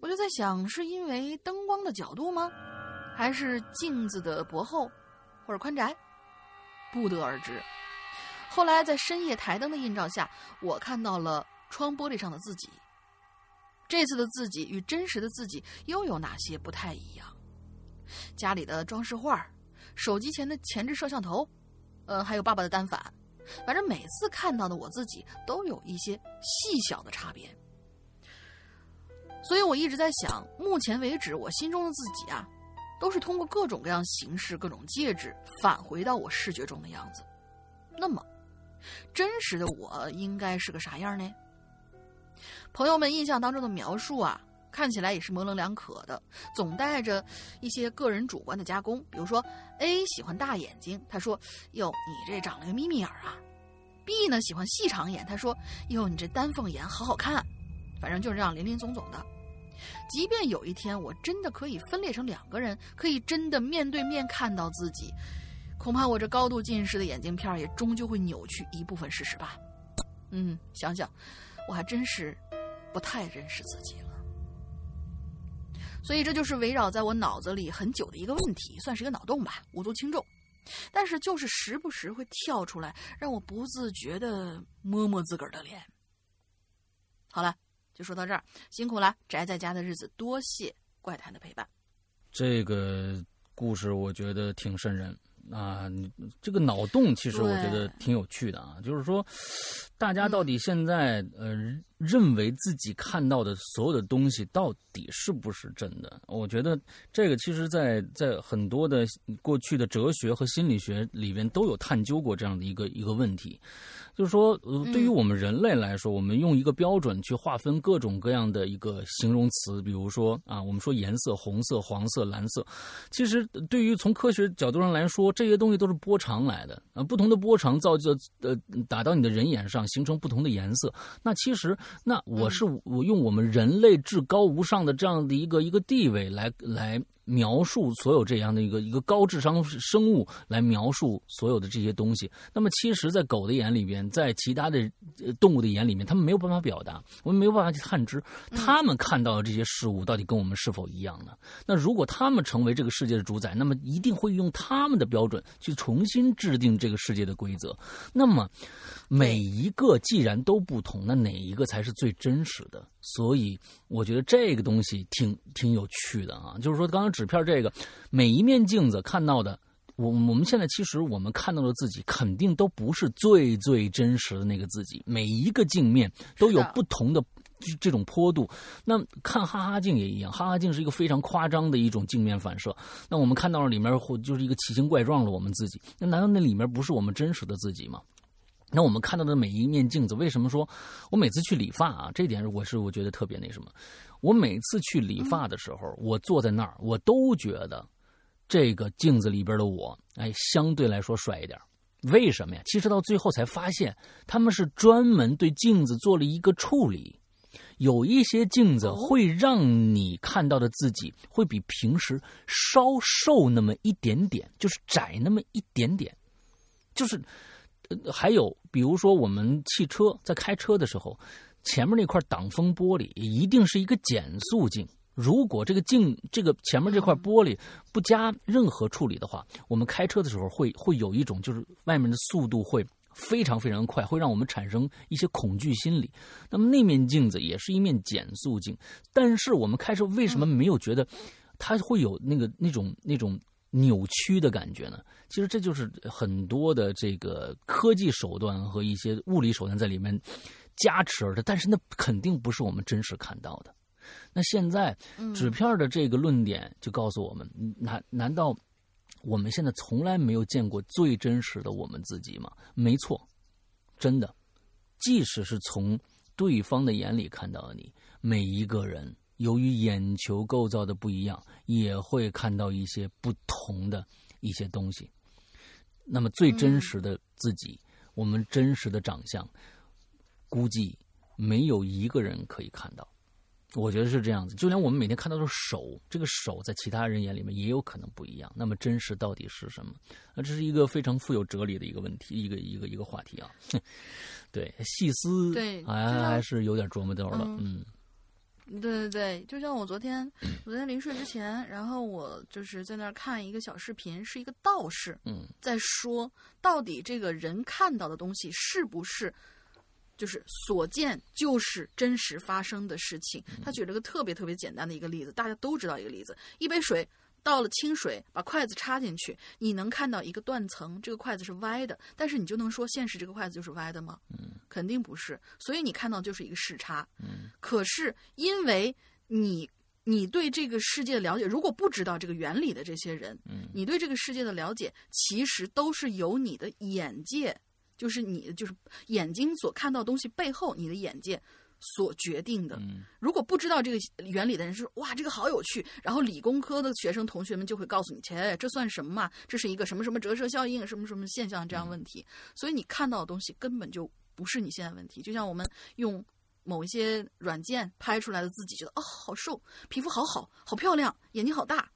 我就在想，是因为灯光的角度吗？还是镜子的薄厚或者宽窄？不得而知。后来在深夜台灯的映照下，我看到了窗玻璃上的自己。这次的自己与真实的自己又有哪些不太一样？家里的装饰画。手机前的前置摄像头，呃，还有爸爸的单反，反正每次看到的我自己都有一些细小的差别，所以我一直在想，目前为止我心中的自己啊，都是通过各种各样形式、各种介质返回到我视觉中的样子。那么，真实的我应该是个啥样呢？朋友们印象当中的描述啊。看起来也是模棱两可的，总带着一些个人主观的加工。比如说，A 喜欢大眼睛，他说：“哟，你这长了个眯眯眼啊。”B 呢喜欢细长眼，他说：“哟，你这丹凤眼好好看。”反正就是这样林林总总的。即便有一天我真的可以分裂成两个人，可以真的面对面看到自己，恐怕我这高度近视的眼镜片也终究会扭曲一部分事实吧。嗯，想想，我还真是不太认识自己了。所以这就是围绕在我脑子里很久的一个问题，算是一个脑洞吧，无足轻重。但是就是时不时会跳出来，让我不自觉的摸摸自个儿的脸。好了，就说到这儿，辛苦了，宅在家的日子，多谢怪谈的陪伴。这个故事我觉得挺瘆人。啊，这个脑洞其实我觉得挺有趣的啊，就是说，大家到底现在呃认为自己看到的所有的东西到底是不是真的？我觉得这个其实，在在很多的过去的哲学和心理学里边都有探究过这样的一个一个问题。就是说，呃，对于我们人类来说，我们用一个标准去划分各种各样的一个形容词，比如说啊，我们说颜色，红色、黄色、蓝色。其实，对于从科学角度上来说，这些东西都是波长来的啊，不同的波长造就呃打到你的人眼上，形成不同的颜色。那其实，那我是我用我们人类至高无上的这样的一个一个地位来来。描述所有这样的一个一个高智商生物来描述所有的这些东西，那么其实，在狗的眼里边，在其他的动物的眼里面，他们没有办法表达，我们没有办法去探知他们看到的这些事物到底跟我们是否一样呢？那如果他们成为这个世界的主宰，那么一定会用他们的标准去重新制定这个世界的规则。那么每一个既然都不同，那哪一个才是最真实的？所以我觉得这个东西挺挺有趣的啊，就是说刚刚纸片这个，每一面镜子看到的，我我们现在其实我们看到的自己肯定都不是最最真实的那个自己，每一个镜面都有不同的这种坡度。那看哈哈镜也一样，哈哈镜是一个非常夸张的一种镜面反射。那我们看到了里面或就是一个奇形怪状的我们自己，那难道那里面不是我们真实的自己吗？那我们看到的每一面镜子，为什么说我每次去理发啊？这点我是我觉得特别那什么。我每次去理发的时候，我坐在那儿，我都觉得这个镜子里边的我，哎，相对来说帅一点。为什么呀？其实到最后才发现，他们是专门对镜子做了一个处理。有一些镜子会让你看到的自己会比平时稍瘦那么一点点，就是窄那么一点点，就是。还有，比如说我们汽车在开车的时候，前面那块挡风玻璃一定是一个减速镜。如果这个镜这个前面这块玻璃不加任何处理的话，我们开车的时候会会有一种就是外面的速度会非常非常快，会让我们产生一些恐惧心理。那么那面镜子也是一面减速镜，但是我们开车为什么没有觉得它会有那个那种那种？扭曲的感觉呢？其实这就是很多的这个科技手段和一些物理手段在里面加持而的，但是那肯定不是我们真实看到的。那现在纸片的这个论点就告诉我们：难难道我们现在从来没有见过最真实的我们自己吗？没错，真的，即使是从对方的眼里看到你，每一个人。由于眼球构造的不一样，也会看到一些不同的一些东西。那么最真实的自己，我们真实的长相，估计没有一个人可以看到。我觉得是这样子。就连我们每天看到的手，这个手在其他人眼里面也有可能不一样。那么真实到底是什么？那这是一个非常富有哲理的一个问题，一个一个一个话题啊。对，细思，对，还还是有点琢磨到了，嗯。对对对，就像我昨天，昨天临睡之前，然后我就是在那儿看一个小视频，是一个道士，嗯，在说到底这个人看到的东西是不是，就是所见就是真实发生的事情。他举了个特别特别简单的一个例子，大家都知道一个例子，一杯水。倒了清水，把筷子插进去，你能看到一个断层，这个筷子是歪的，但是你就能说现实这个筷子就是歪的吗？嗯，肯定不是。所以你看到就是一个视差。嗯，可是因为你你对这个世界的了解，如果不知道这个原理的这些人，嗯，你对这个世界的了解其实都是由你的眼界，就是你就是眼睛所看到东西背后，你的眼界。所决定的。如果不知道这个原理的人是：“哇，这个好有趣。”然后理工科的学生同学们就会告诉你：“切，这算什么嘛？这是一个什么什么折射效应，什么什么现象这样问题。”所以你看到的东西根本就不是你现在问题。就像我们用某一些软件拍出来的自己，觉得哦，好瘦，皮肤好好，好漂亮，眼睛好大。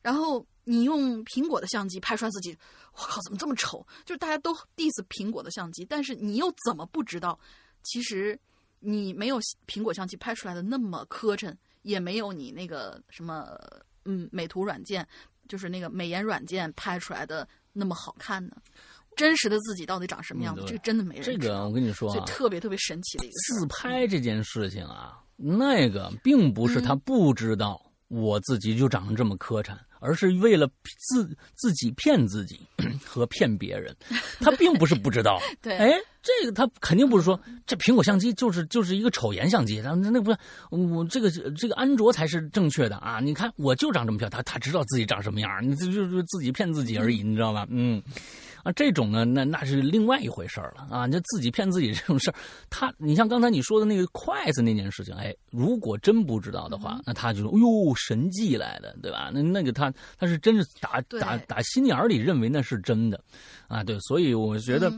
然后你用苹果的相机拍出来自己，我靠，怎么这么丑？就是大家都 diss 苹果的相机，但是你又怎么不知道，其实？你没有苹果相机拍出来的那么磕碜，也没有你那个什么嗯美图软件，就是那个美颜软件拍出来的那么好看呢。真实的自己到底长什么样子？这个真的没人知道。这个我跟你说啊，特别特别神奇的一个自拍这件事情啊，那个并不是他不知道我自己就长得这么磕碜。而是为了自自己骗自己 和骗别人，他并不是不知道。对，哎，这个他肯定不是说这苹果相机就是就是一个丑颜相机，那那不是我这个这个安卓才是正确的啊！你看我就长这么漂亮，他他知道自己长什么样，你这就是自己骗自己而已，你知道吗？嗯。啊，这种呢，那那是另外一回事了啊！你自己骗自己这种事儿，他，你像刚才你说的那个筷子那件事情，哎，如果真不知道的话，那他就说，哎呦，神迹来的，对吧？那那个他他是真是打打打心眼里认为那是真的，啊，对，所以我觉得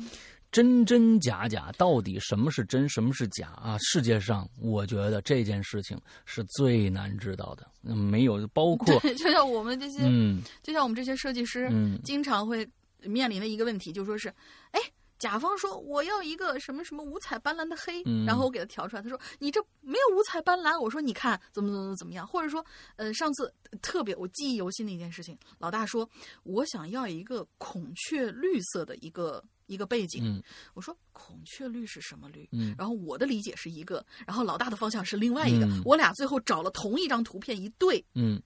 真真假假到底什么是真，什么是假啊？世界上我觉得这件事情是最难知道的，没有包括就像我们这些，嗯，就像我们这些设计师，嗯，经常会。面临的一个问题就说是，哎，甲方说我要一个什么什么五彩斑斓的黑，然后我给他调出来，他说你这没有五彩斑斓，我说你看怎么怎么怎么样，或者说，呃，上次特别我记忆犹新的一件事情，老大说我想要一个孔雀绿色的一个一个背景，我说孔雀绿是什么绿？然后我的理解是一个，然后老大的方向是另外一个，我俩最后找了同一张图片一对，嗯。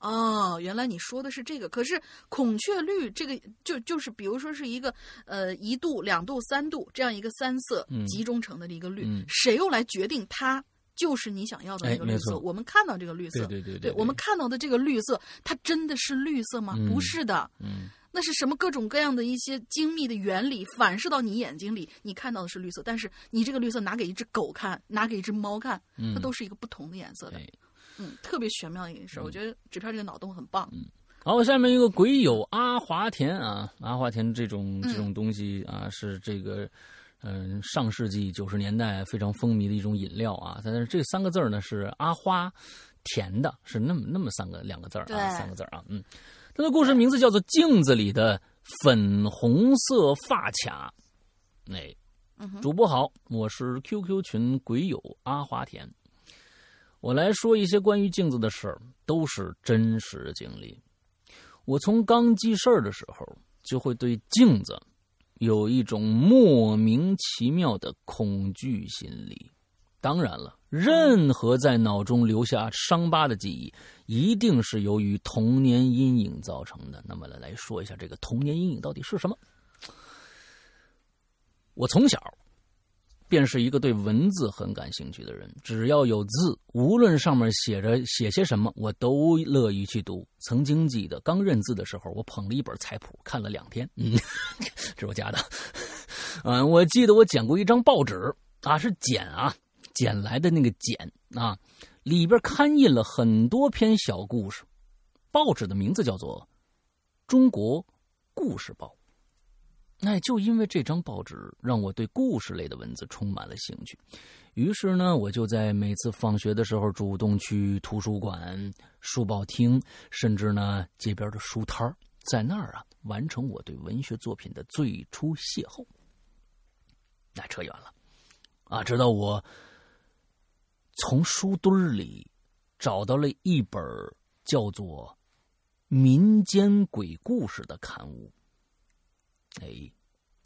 哦，原来你说的是这个。可是孔雀绿这个就就是比如说是一个呃一度、两度、三度这样一个三色集中成的一个绿，谁又来决定它就是你想要的那个绿色。我们看到这个绿色，对对对，我们看到的这个绿色，它真的是绿色吗？不是的，嗯，那是什么各种各样的一些精密的原理反射到你眼睛里，你看到的是绿色，但是你这个绿色拿给一只狗看，拿给一只猫看，它都是一个不同的颜色的。嗯，特别玄妙的一件事，我觉得纸片这个脑洞很棒。嗯，好，下面一个鬼友阿华田啊，阿华田这种这种东西啊，是这个嗯上世纪九十年代非常风靡的一种饮料啊。但是这三个字呢是阿花甜的，是那么那么三个两个字啊，三个字啊。嗯，他的故事名字叫做《镜子里的粉红色发卡》。哎，主播好，我是 QQ 群鬼友阿华田。我来说一些关于镜子的事儿，都是真实经历。我从刚记事儿的时候，就会对镜子有一种莫名其妙的恐惧心理。当然了，任何在脑中留下伤疤的记忆，一定是由于童年阴影造成的。那么，来来说一下这个童年阴影到底是什么？我从小。便是一个对文字很感兴趣的人，只要有字，无论上面写着写些什么，我都乐于去读。曾经记得刚认字的时候，我捧了一本菜谱看了两天，嗯，这是我家的。嗯，我记得我捡过一张报纸啊，是捡啊，捡来的那个捡啊，里边刊印了很多篇小故事，报纸的名字叫做《中国故事报》。那就因为这张报纸让我对故事类的文字充满了兴趣，于是呢，我就在每次放学的时候主动去图书馆、书报厅，甚至呢街边的书摊在那儿啊完成我对文学作品的最初邂逅。那扯远了，啊，直到我从书堆里找到了一本叫做《民间鬼故事》的刊物。哎，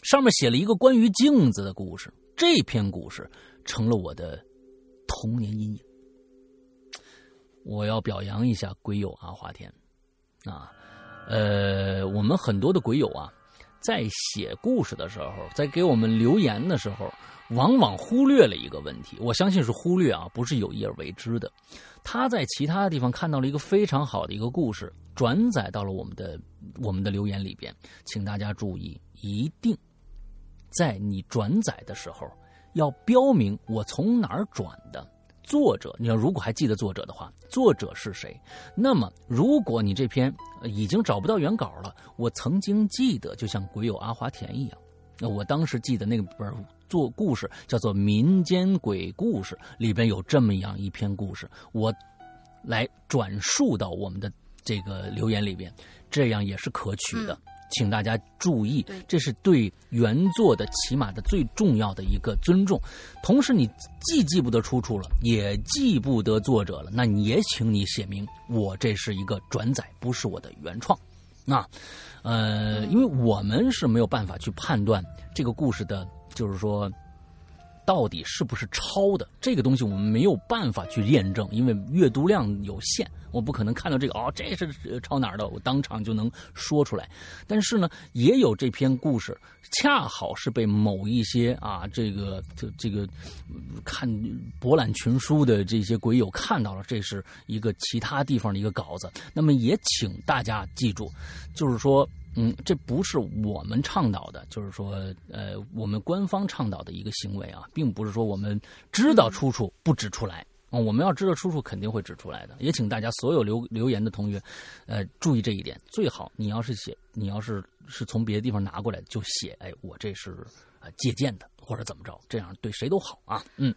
上面写了一个关于镜子的故事，这篇故事成了我的童年阴影。我要表扬一下鬼友阿华田啊，呃，我们很多的鬼友啊，在写故事的时候，在给我们留言的时候，往往忽略了一个问题。我相信是忽略啊，不是有意而为之的。他在其他地方看到了一个非常好的一个故事。转载到了我们的我们的留言里边，请大家注意，一定在你转载的时候要标明我从哪儿转的，作者。你要如果还记得作者的话，作者是谁？那么如果你这篇已经找不到原稿了，我曾经记得，就像鬼友阿华田一样，那我当时记得那本做故事叫做《民间鬼故事》，里边有这么样一篇故事，我来转述到我们的。这个留言里边，这样也是可取的，请大家注意，这是对原作的起码的最重要的一个尊重。同时，你既记不得出处了，也记不得作者了，那你也请你写明，我这是一个转载，不是我的原创。那，呃，因为我们是没有办法去判断这个故事的，就是说。到底是不是抄的这个东西，我们没有办法去验证，因为阅读量有限，我不可能看到这个哦，这是抄哪儿的，我当场就能说出来。但是呢，也有这篇故事，恰好是被某一些啊，这个这这个看博览群书的这些鬼友看到了，这是一个其他地方的一个稿子。那么也请大家记住，就是说。嗯，这不是我们倡导的，就是说，呃，我们官方倡导的一个行为啊，并不是说我们知道出处不指出来啊，我们要知道出处肯定会指出来的。也请大家所有留留言的同学，呃，注意这一点。最好你要是写，你要是是从别的地方拿过来就写，哎，我这是啊借鉴的，或者怎么着，这样对谁都好啊。嗯，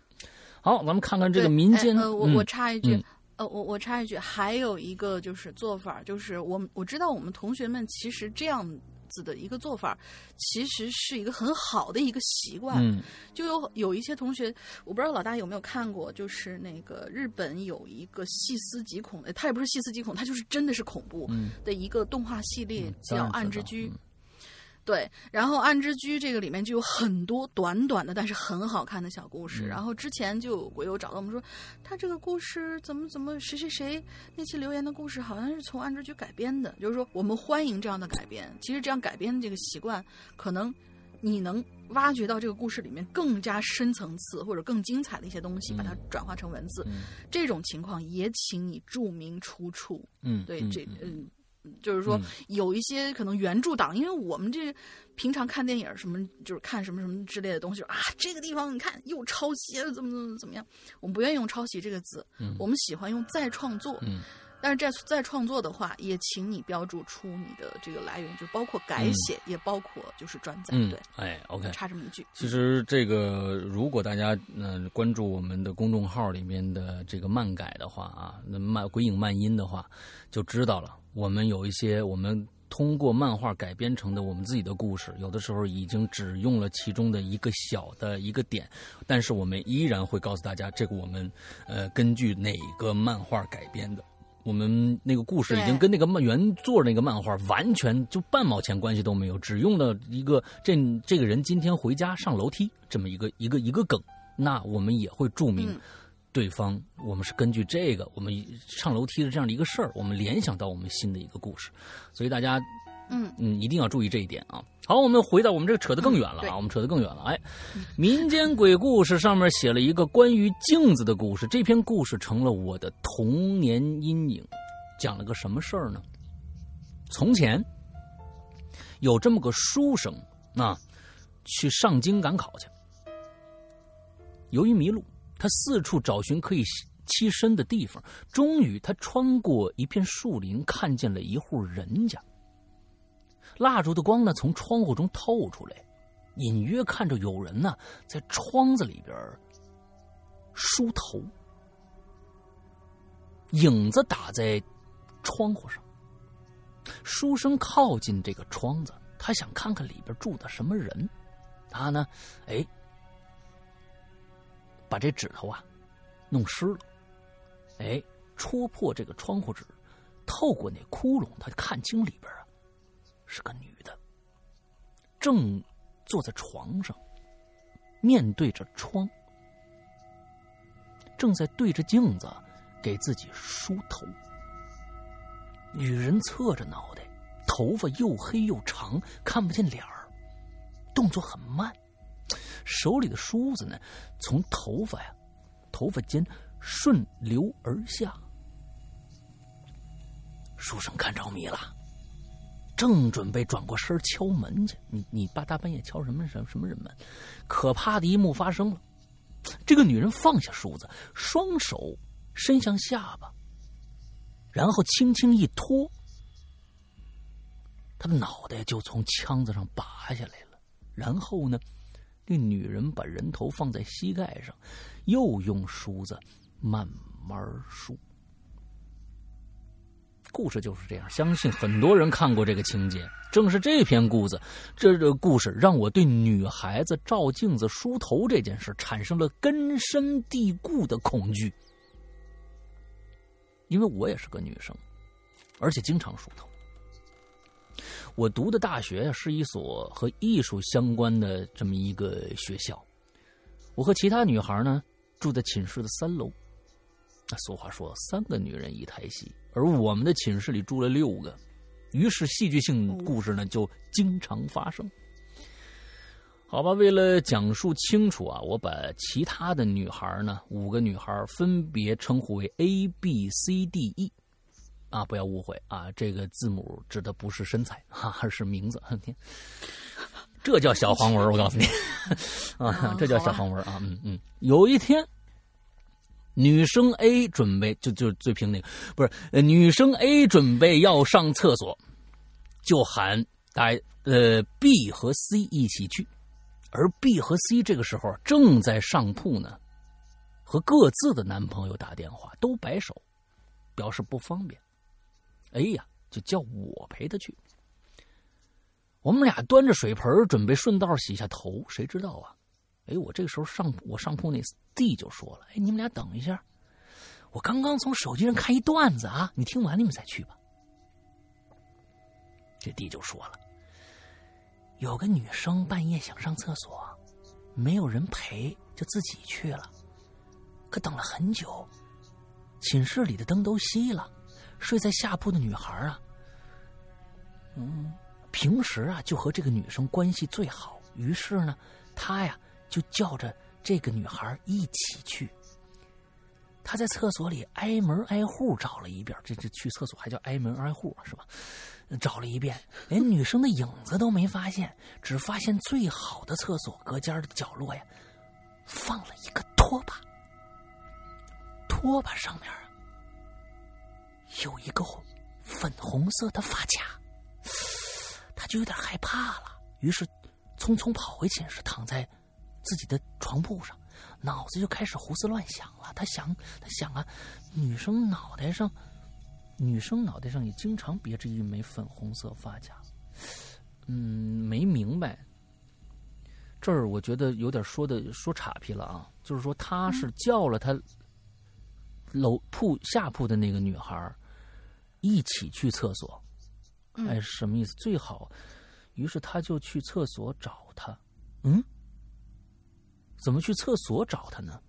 好，咱们看看这个民间，呃，我我插一句。呃，我我插一句，还有一个就是做法，就是我我知道我们同学们其实这样子的一个做法，其实是一个很好的一个习惯。嗯，就有有一些同学，我不知道老大有没有看过，就是那个日本有一个细思极恐的，它也不是细思极恐，它就是真的是恐怖的一个动画系列，叫《暗之居》。对，然后《暗之居》这个里面就有很多短短的，但是很好看的小故事。然后之前就有鬼友找到我们说，他这个故事怎么怎么谁谁谁那期留言的故事好像是从《暗之居》改编的，就是说我们欢迎这样的改编。其实这样改编的这个习惯，可能你能挖掘到这个故事里面更加深层次或者更精彩的一些东西，把它转化成文字，这种情况也请你注明出处。嗯，对，这嗯。就是说，有一些可能原著党，因为我们这平常看电影什么，就是看什么什么之类的东西啊，这个地方你看又抄袭了，怎么怎么怎么样？我们不愿意用抄袭这个字，我们喜欢用再创作。但是在在创作的话，也请你标注出你的这个来源，就包括改写，也包括就是转载。对，哎，OK，差这么一句。其实这个，如果大家嗯关注我们的公众号里面的这个漫改的话啊，那漫鬼影漫音的话，就知道了。我们有一些我们通过漫画改编成的我们自己的故事，有的时候已经只用了其中的一个小的一个点，但是我们依然会告诉大家，这个我们呃根据哪个漫画改编的。我们那个故事已经跟那个漫原作那个漫画完全就半毛钱关系都没有，只用了一个这这个人今天回家上楼梯这么一个一个一个梗，那我们也会注明对方，我们是根据这个我们上楼梯的这样的一个事儿，我们联想到我们新的一个故事，所以大家。嗯嗯，一定要注意这一点啊！好，我们回到我们这个扯得更远了啊！我们扯得更远了。哎，民间鬼故事上面写了一个关于镜子的故事，这篇故事成了我的童年阴影。讲了个什么事儿呢？从前有这么个书生啊，去上京赶考去，由于迷路，他四处找寻可以栖身的地方，终于他穿过一片树林，看见了一户人家。蜡烛的光呢，从窗户中透出来，隐约看着有人呢在窗子里边梳头，影子打在窗户上。书生靠近这个窗子，他想看看里边住的什么人。他呢，哎，把这指头啊弄湿了，哎，戳破这个窗户纸，透过那窟窿，他看清里边啊。是个女的，正坐在床上，面对着窗，正在对着镜子给自己梳头。女人侧着脑袋，头发又黑又长，看不见脸儿，动作很慢，手里的梳子呢，从头发呀，头发间顺流而下。书生看着迷了。正准备转过身敲门去，你你大大半夜敲什么什么什么人门？可怕的一幕发生了，这个女人放下梳子，双手伸向下巴，然后轻轻一拖，她的脑袋就从枪子上拔下来了。然后呢，那女人把人头放在膝盖上，又用梳子慢慢梳。故事就是这样，相信很多人看过这个情节。正是这篇故事，这个故事让我对女孩子照镜子梳头这件事产生了根深蒂固的恐惧，因为我也是个女生，而且经常梳头。我读的大学是一所和艺术相关的这么一个学校，我和其他女孩呢住在寝室的三楼。那俗话说，三个女人一台戏。而我们的寝室里住了六个，于是戏剧性故事呢就经常发生。好吧，为了讲述清楚啊，我把其他的女孩呢，五个女孩分别称呼为 A、B、C、D、E，啊，不要误会啊，这个字母指的不是身材哈，而是名字。天，这叫小黄文，我告诉你 啊，这叫小黄文啊，嗯嗯，有一天。女生 A 准备就就最平那个不是，女生 A 准备要上厕所，就喊大呃 B 和 C 一起去，而 B 和 C 这个时候正在上铺呢，和各自的男朋友打电话，都摆手，表示不方便。A 呀就叫我陪他去，我们俩端着水盆准备顺道洗一下头，谁知道啊？哎，我这个时候上我上铺那 D 就说了：“哎，你们俩等一下，我刚刚从手机上看一段子啊，你听完你们再去吧。”这 D 就说了：“有个女生半夜想上厕所，没有人陪，就自己去了。可等了很久，寝室里的灯都熄了，睡在下铺的女孩啊，嗯，平时啊就和这个女生关系最好。”于是呢，她呀就叫着这个女孩一起去。他在厕所里挨门挨户找了一遍，这这去厕所还叫挨门挨户是吧？找了一遍，连女生的影子都没发现，只发现最好的厕所隔间的角落呀，放了一个拖把，拖把上面啊有一个粉红色的发卡，他就有点害怕了，于是匆匆跑回寝室，躺在自己的床铺上。脑子就开始胡思乱想了。他想，他想啊，女生脑袋上，女生脑袋上也经常别着一枚粉红色发卡。嗯，没明白。这儿我觉得有点说的说岔劈了啊。就是说，他是叫了他楼铺下铺的那个女孩一起去厕所。哎，什么意思？最好，于是他就去厕所找她。嗯。怎么去厕所找他呢？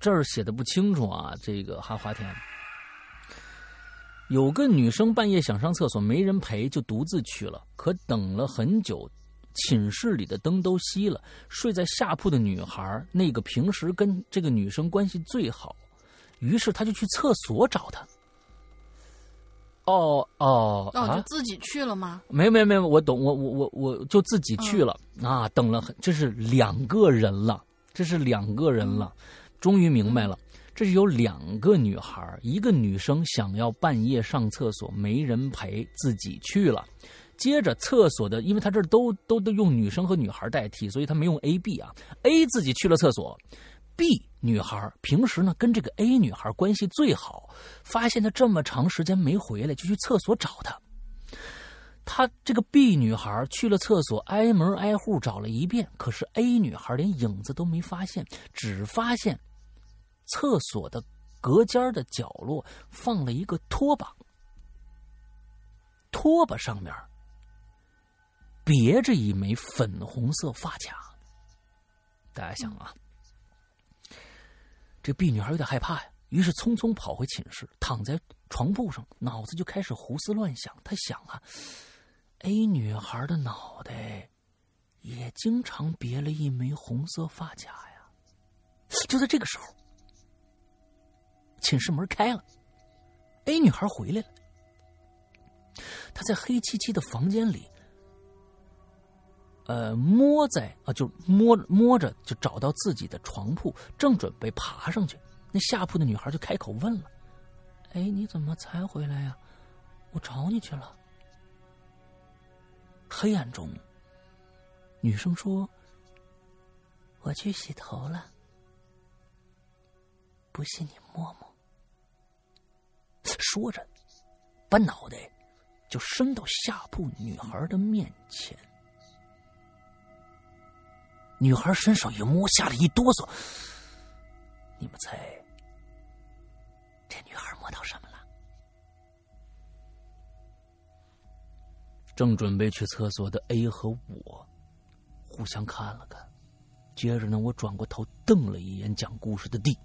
这儿写的不清楚啊。这个哈华田有个女生半夜想上厕所，没人陪，就独自去了。可等了很久，寝室里的灯都熄了。睡在下铺的女孩，那个平时跟这个女生关系最好，于是他就去厕所找她。哦哦，那我就自己去了吗？没没没，我懂，我我我我就自己去了啊！等了很，这是两个人了，这是两个人了，终于明白了，这是有两个女孩，一个女生想要半夜上厕所没人陪，自己去了。接着厕所的，因为他这都都都用女生和女孩代替，所以他没用 A B 啊，A 自己去了厕所。B 女孩平时呢跟这个 A 女孩关系最好，发现她这么长时间没回来，就去厕所找她。她这个 B 女孩去了厕所，挨门挨户找了一遍，可是 A 女孩连影子都没发现，只发现厕所的隔间的角落放了一个拖把，拖把上面别着一枚粉红色发卡。大家想啊。这 B 女孩有点害怕呀，于是匆匆跑回寝室，躺在床铺上，脑子就开始胡思乱想。她想啊，A 女孩的脑袋也经常别了一枚红色发卡呀。就在这个时候，寝室门开了，A 女孩回来了。她在黑漆漆的房间里。呃，摸在啊，就摸摸着，就找到自己的床铺，正准备爬上去，那下铺的女孩就开口问了：“哎，你怎么才回来呀？我找你去了。”黑暗中，女生说：“我去洗头了，不信你摸摸。”说着，把脑袋就伸到下铺女孩的面前。女孩伸手一摸，吓了一哆嗦。你们猜，这女孩摸到什么了？正准备去厕所的 A 和我，互相看了看，接着呢，我转过头瞪了一眼讲故事的 D，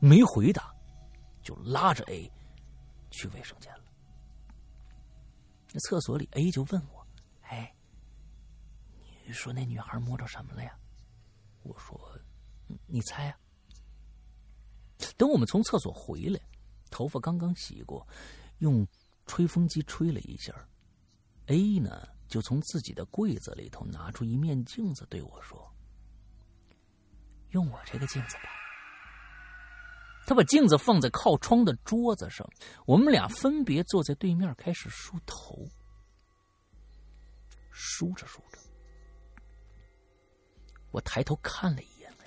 没回答，就拉着 A 去卫生间了。那厕所里，A 就问我：“哎。”你说那女孩摸着什么了呀？我说，你猜啊。等我们从厕所回来，头发刚刚洗过，用吹风机吹了一下，A 呢就从自己的柜子里头拿出一面镜子对我说：“用我这个镜子吧。”他把镜子放在靠窗的桌子上，我们俩分别坐在对面开始梳头，梳着梳着。我抬头看了一眼，哎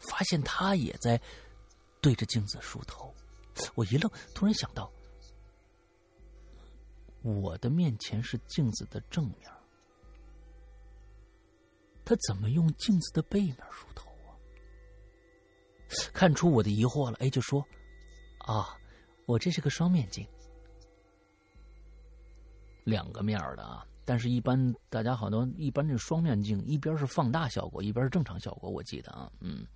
发现他也在对着镜子梳头。我一愣，突然想到，我的面前是镜子的正面，他怎么用镜子的背面梳头啊？看出我的疑惑了，哎，就说：“啊，我这是个双面镜，两个面的啊。”但是，一般大家好多一般这双面镜，一边是放大效果，一边是正常效果。我记得啊，嗯。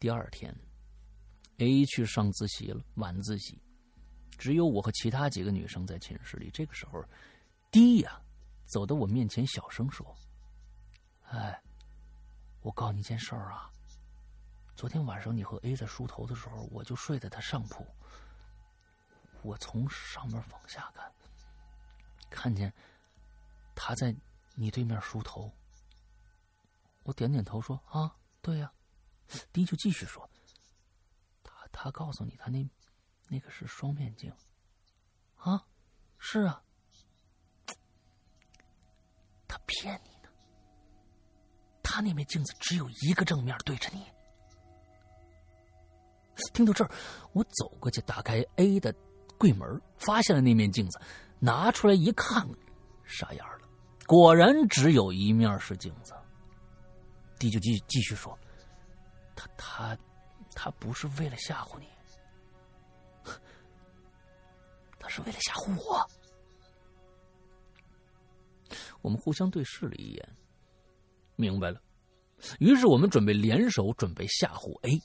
第二天，A 去上自习了，晚自习，只有我和其他几个女生在寝室里。这个时候，D 呀，走到我面前，小声说：“哎，我告诉你件事儿啊，昨天晚上你和 A 在梳头的时候，我就睡在他上铺。我从上面往下看，看见他在你对面梳头。我点点头说：啊，对呀。D 就继续说：他他告诉你，他那那个是双面镜。啊，是啊。”他骗你呢，他那面镜子只有一个正面对着你。听到这儿，我走过去打开 A 的柜门，发现了那面镜子，拿出来一看，傻眼了，果然只有一面是镜子。弟就继继续说：“他他他不是为了吓唬你，他是为了吓唬我。”我们互相对视了一眼，明白了。于是我们准备联手准备吓唬 A，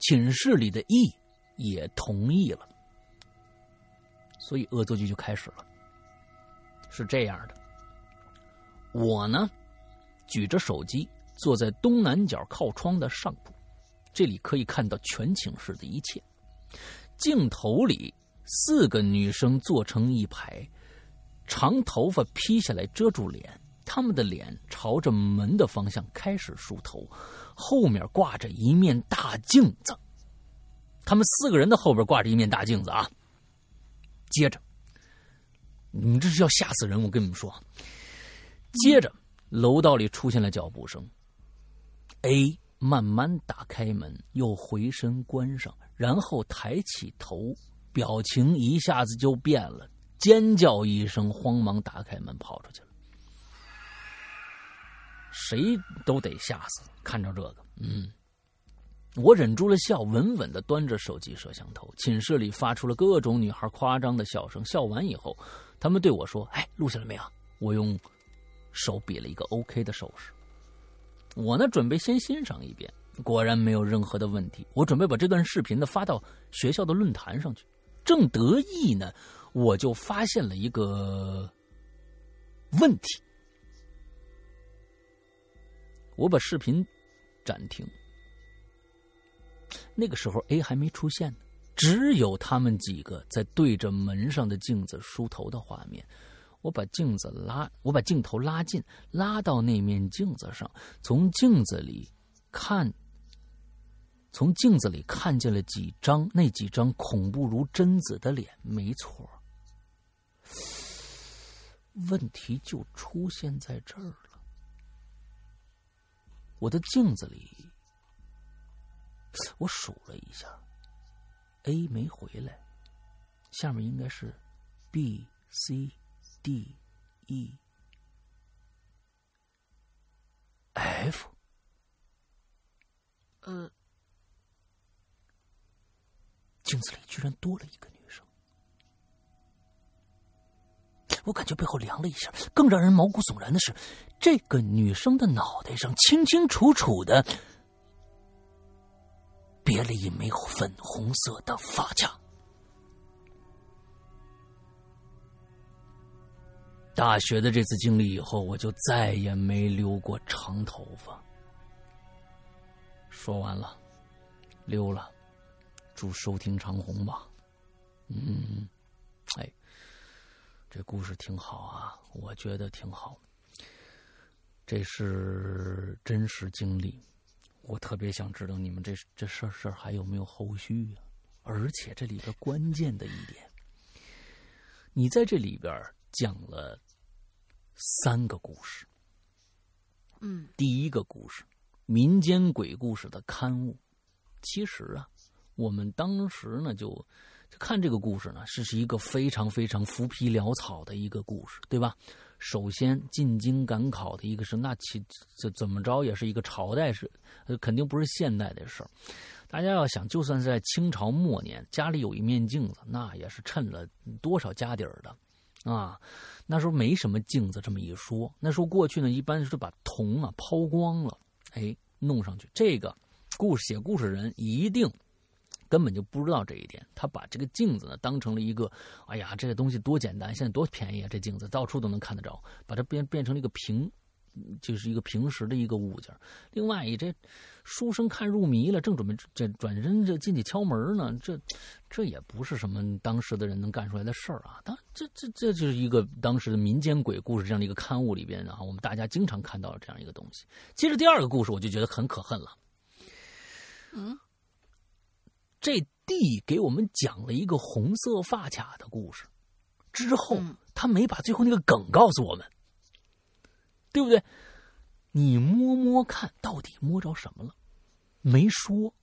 寝室里的 E 也同意了。所以恶作剧就开始了。是这样的，我呢举着手机坐在东南角靠窗的上铺，这里可以看到全寝室的一切。镜头里四个女生坐成一排。长头发披下来遮住脸，她们的脸朝着门的方向开始梳头，后面挂着一面大镜子。他们四个人的后边挂着一面大镜子啊。接着，你们这是要吓死人！我跟你们说，接着楼道里出现了脚步声。A 慢慢打开门，又回身关上，然后抬起头，表情一下子就变了。尖叫一声，慌忙打开门跑出去了。谁都得吓死！看着这个，嗯，我忍住了笑，稳稳的端着手机摄像头。寝室里发出了各种女孩夸张的笑声。笑完以后，他们对我说：“哎，录下来没有？”我用手比了一个 OK 的手势。我呢，准备先欣赏一遍，果然没有任何的问题。我准备把这段视频呢发到学校的论坛上去。正得意呢。我就发现了一个问题，我把视频暂停。那个时候 A 还没出现呢，只有他们几个在对着门上的镜子梳头的画面。我把镜子拉，我把镜头拉近，拉到那面镜子上，从镜子里看，从镜子里看见了几张那几张恐怖如贞子的脸，没错。问题就出现在这儿了。我的镜子里，我数了一下，A 没回来，下面应该是 B、C、D、E、F。呃，镜子里居然多了一个女生。我感觉背后凉了一下，更让人毛骨悚然的是，这个女生的脑袋上清清楚楚的别了一枚粉红色的发卡。大学的这次经历以后，我就再也没留过长头发。说完了，溜了，祝收听长虹吧。嗯，哎。这故事挺好啊，我觉得挺好。这是真实经历，我特别想知道你们这这事儿事儿还有没有后续啊？而且这里边关键的一点，你在这里边讲了三个故事。嗯，第一个故事，民间鬼故事的刊物。其实啊，我们当时呢就。看这个故事呢，是是一个非常非常浮皮潦草的一个故事，对吧？首先进京赶考的一个是，那其怎怎么着也是一个朝代是，肯定不是现代的事儿。大家要想，就算是在清朝末年，家里有一面镜子，那也是趁了多少家底儿的啊。那时候没什么镜子这么一说，那时候过去呢，一般是把铜啊抛光了，哎，弄上去。这个故事写故事人一定。根本就不知道这一点。他把这个镜子呢当成了一个，哎呀，这个东西多简单，现在多便宜啊！这镜子到处都能看得着，把它变变成了一个平。就是一个平时的一个物件。另外，一这书生看入迷了，正准备这转身就进去敲门呢。这这也不是什么当时的人能干出来的事儿啊。当这这这就是一个当时的民间鬼故事这样的一个刊物里边啊，我们大家经常看到这样一个东西。接着第二个故事，我就觉得很可恨了。嗯，这弟给我们讲了一个红色发卡的故事，之后他没把最后那个梗告诉我们。对不对？你摸摸看，到底摸着什么了？没说，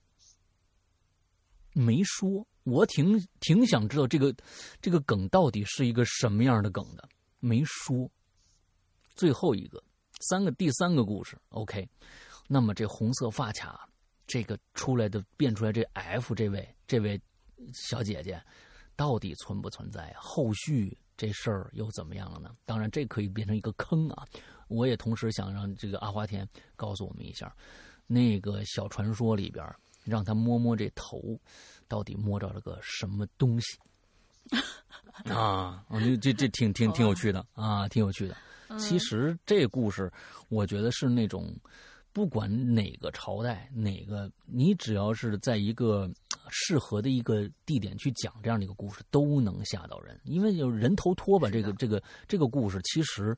没说。我挺挺想知道这个这个梗到底是一个什么样的梗的。没说。最后一个，三个第三个故事，OK。那么这红色发卡，这个出来的变出来这 F 这位这位小姐姐，到底存不存在？后续这事儿又怎么样了呢？当然，这可以变成一个坑啊。我也同时想让这个阿华田告诉我们一下，那个小传说里边，让他摸摸这头，到底摸着了个什么东西 啊？这这这挺挺挺有趣的啊，挺有趣的。其实这故事，我觉得是那种不管哪个朝代，哪个你只要是在一个适合的一个地点去讲这样的一个故事，都能吓到人。因为有人头拖把这个这个这个故事，其实。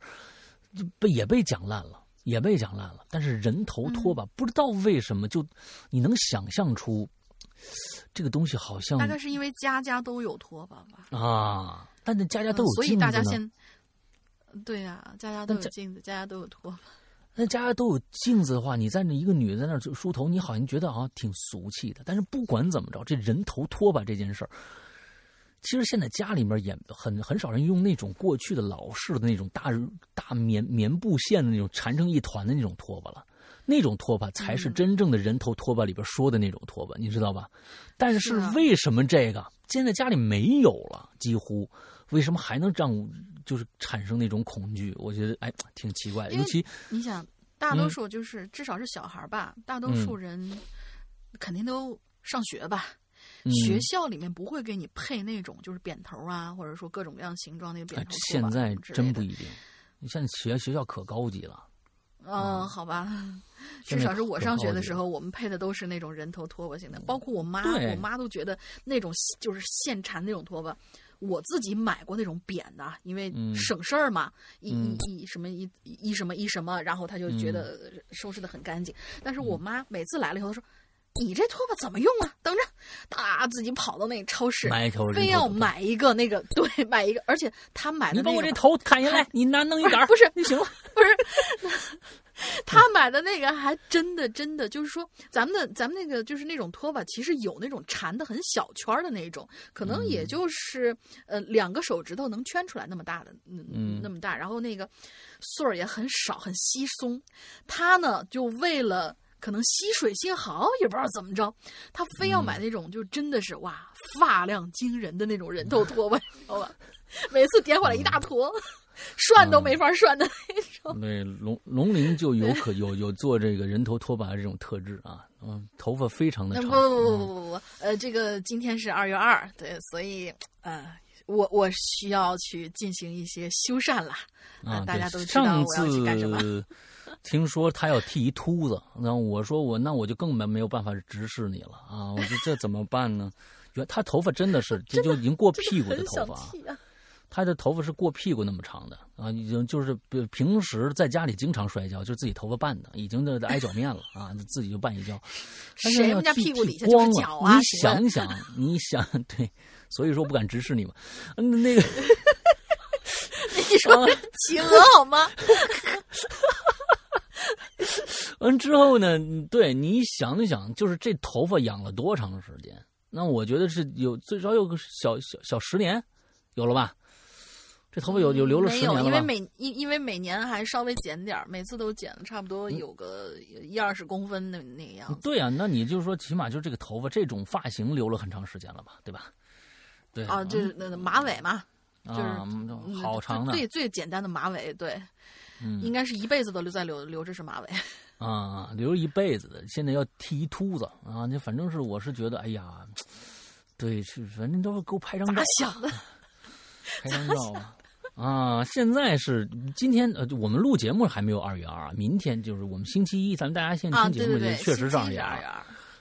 就被也被讲烂了，也被讲烂了。但是人头拖把，不知道为什么就，你能想象出这个东西好像大概是因为家家都有拖把吧？啊，但是家家都有镜子所以大家先对呀，家家都有镜子，家家都有拖把。那家家都有镜子的话，你在那一个女的在那梳头，你好像觉得啊挺俗气的。但是不管怎么着，这人头拖把这件事儿。其实现在家里面也很很少人用那种过去的老式的那种大大棉棉布线的那种缠成一团的那种拖把了，那种拖把才是真正的人头拖把里边说的那种拖把，你知道吧？但是为什么这个现在家里没有了？几乎为什么还能让就是产生那种恐惧？我觉得哎，挺奇怪的。尤其你想，大多数就是至少是小孩吧，大多数人肯定都上学吧。学校里面不会给你配那种就是扁头啊，或者说各种各样形状那个扁头现在真不一定，你现在学学校可高级了。嗯，好吧，至少是我上学的时候，我们配的都是那种人头拖把型的。包括我妈，我妈都觉得那种就是现缠那种拖把。我自己买过那种扁的，因为省事儿嘛，一一一什么一一什么一什么，然后她就觉得收拾的很干净。但是我妈每次来了以后，她说。你这拖把怎么用啊？等着，他自己跑到那个超市，非要买一个那个，对，买一个，而且他买的你把我这头砍下来，你拿弄一点不是 就行了，不是。他买的那个还真的真的，就是说，咱们的咱们那个就是那种拖把，其实有那种缠的很小圈的那种，可能也就是呃两个手指头能圈出来那么大的，嗯，那么大，然后那个穗儿也很少，很稀松。他呢，就为了。可能吸水性好，也不知道怎么着，他非要买那种就真的是哇发量惊人的那种人头拖把，知道吧？每次点回来一大坨，涮都没法涮的那种。对，龙龙鳞就有可有有做这个人头拖把的这种特质啊，嗯，头发非常的长。不不不不不不，呃，这个今天是二月二，对，所以呃，我我需要去进行一些修缮了啊，大家都知道我要去干什么。听说他要剃一秃子，然后我说我那我就更没没有办法直视你了啊！我说这怎么办呢？原他头发真的是 这就已经过屁股的头发，他的头发是过屁股那么长的啊！已经就是平时在家里经常摔跤，就自己头发绊的，已经的挨脚面了啊！自己就绊一跤。谁们家屁股底下就是脚啊？你想想，你想对，所以说不敢直视你嘛。嗯，那个，你说企鹅好吗？完之后呢？对你想想，就是这头发养了多长时间？那我觉得是有最少有个小小小十年，有了吧？这头发有有留了十年了因为每因因为每年还稍微剪点每次都剪了差不多有个一二十公分的那个样子。对呀，那你就是说，起码就是这个头发这种发型留了很长时间了吧？对吧？对啊，就是那马尾嘛，就是好长的最最简单的马尾，对。应该是一辈子都留在留留着是马尾，啊，留一辈子的，现在要剃一秃子啊！那反正是我是觉得，哎呀，对，是反正都是给我拍张照，想的，拍张照啊！现在是今天呃，我们录节目还没有二月二，明天就是我们星期一，咱们大家现在听节目也确实是二月二。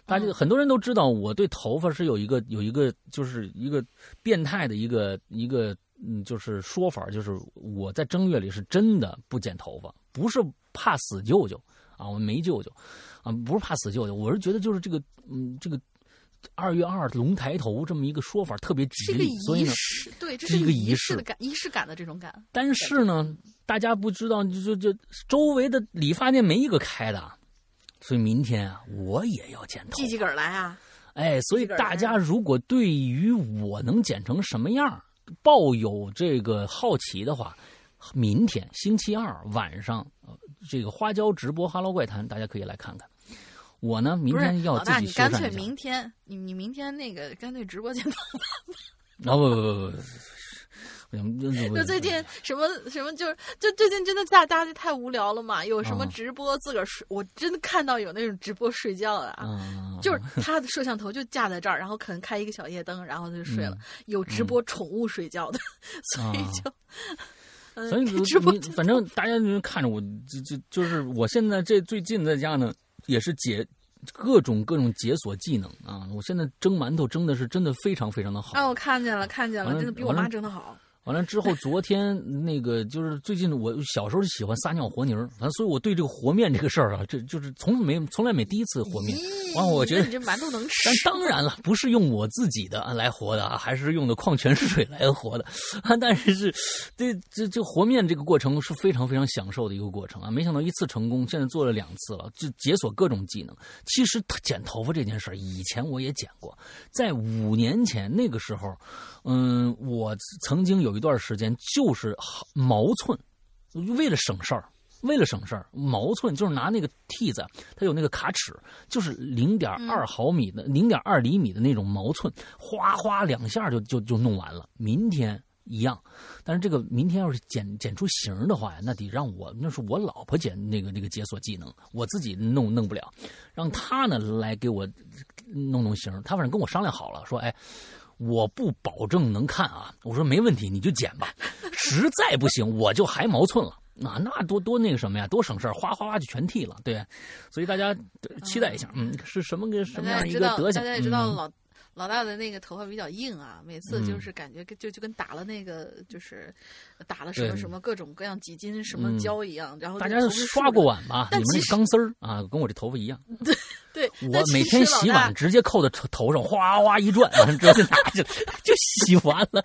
大家很多人都知道，我对头发是有一个有一个就是一个变态的一个一个嗯，就是说法，就是我在正月里是真的不剪头发，不是怕死舅舅。啊，我没舅舅，啊，不是怕死舅舅，我是觉得就是这个，嗯，这个二月二龙抬头这么一个说法特别吉利，所以呢，对，这是一个仪式的感，仪式感的这种感。但是呢，大家不知道，就就就周围的理发店没一个开的，所以明天啊，我也要剪头，系几根来啊？哎，所以大家如果对于我能剪成什么样抱有这个好奇的话，明天星期二晚上。这个花椒直播《哈喽怪谈》，大家可以来看看。我呢，明天要自己修干脆明天，你你明天那个干脆直播间。啊不不不不不，就最近什么什么，就是就最近真的大大家太无聊了嘛？有什么直播自个儿睡？我真的看到有那种直播睡觉的啊，就是他的 摄像头就架在这儿，然后可能开一个小夜灯，然后他就睡了。有直播宠物睡觉的，所以就。所以你反正大家就看着我，就就就是我现在这最近在家呢，也是解各种各种解锁技能啊！我现在蒸馒头蒸的是真的非常非常的好。啊，我看见了，看见了，真的比我妈蒸的好。完了之后，昨天那个就是最近我小时候喜欢撒尿和泥儿，反正所以我对这个和面这个事儿啊，这就是从没从来没第一次和面。完，我觉得你这馒头能吃。但当然了，不是用我自己的来和的啊，还是用的矿泉水来和的。但是是这这这和面这个过程是非常非常享受的一个过程啊！没想到一次成功，现在做了两次了，就解锁各种技能。其实剪头发这件事儿，以前我也剪过，在五年前那个时候。嗯，我曾经有一段时间就是毛寸，为了省事儿，为了省事儿，毛寸就是拿那个屉子，它有那个卡尺，就是零点二毫米的、零点二厘米的那种毛寸，哗哗两下就就就弄完了。明天一样，但是这个明天要是剪剪出形的话呀，那得让我那是我老婆剪那个那个解锁技能，我自己弄弄不了，让她呢来给我弄弄形。她反正跟我商量好了，说哎。我不保证能看啊！我说没问题，你就剪吧。实在不行，我就还毛寸了。那那多多那个什么呀，多省事儿，哗哗哗就全剃了。对，所以大家期待一下，嗯，是什么个什么样一个德行？大家也知道老。老大的那个头发比较硬啊，每次就是感觉就就跟打了那个就是打了什么什么各种各样几斤什么胶一样，然后大家刷过碗吧？你们那钢丝儿啊，跟我这头发一样。对对，我每天洗碗直接扣在头头上，哗哗一转，直接拿去就洗完了，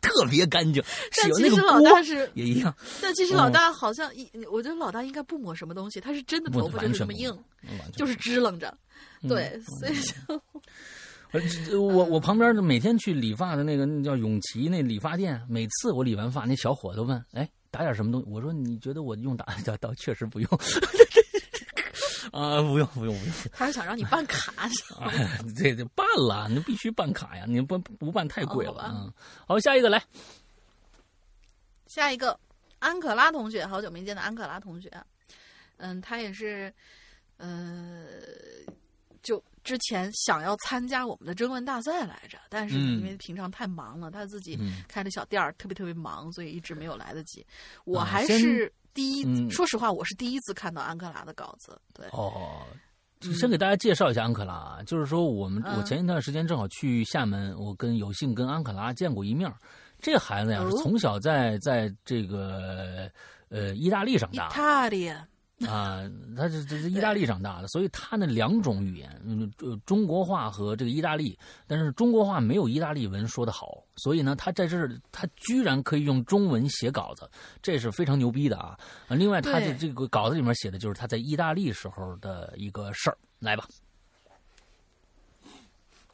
特别干净。但其实老大是也一样。但其实老大好像一，我觉得老大应该不抹什么东西，他是真的头发就是这么硬，就是支棱着。对，所以就。我我旁边每天去理发的那个那叫永琪那理发店，每次我理完发，那小伙子问：“哎，打点什么东西？”我说：“你觉得我用打？倒倒确实不用。啊，不用不用不用。”他是想让你办卡是吧？对 对，办了，你必须办卡呀！你不不办太贵了啊。好，下一个来，下一个安可拉同学，好久没见的安可拉同学，嗯，他也是，呃。就之前想要参加我们的征文大赛来着，但是因为平常太忙了，他自己开的小店儿特别特别忙，所以一直没有来得及。我还是第一，说实话，我是第一次看到安克拉的稿子。对哦，先给大家介绍一下安克拉，就是说我们我前一段时间正好去厦门，我跟有幸跟安克拉见过一面。这孩子呀，是从小在在这个呃意大利长大。意大利。啊，他是这是意大利长大的，所以他那两种语言，嗯，中国话和这个意大利，但是中国话没有意大利文说的好，所以呢，他在这儿他居然可以用中文写稿子，这是非常牛逼的啊！啊，另外他的这个稿子里面写的就是他在意大利时候的一个事儿，来吧。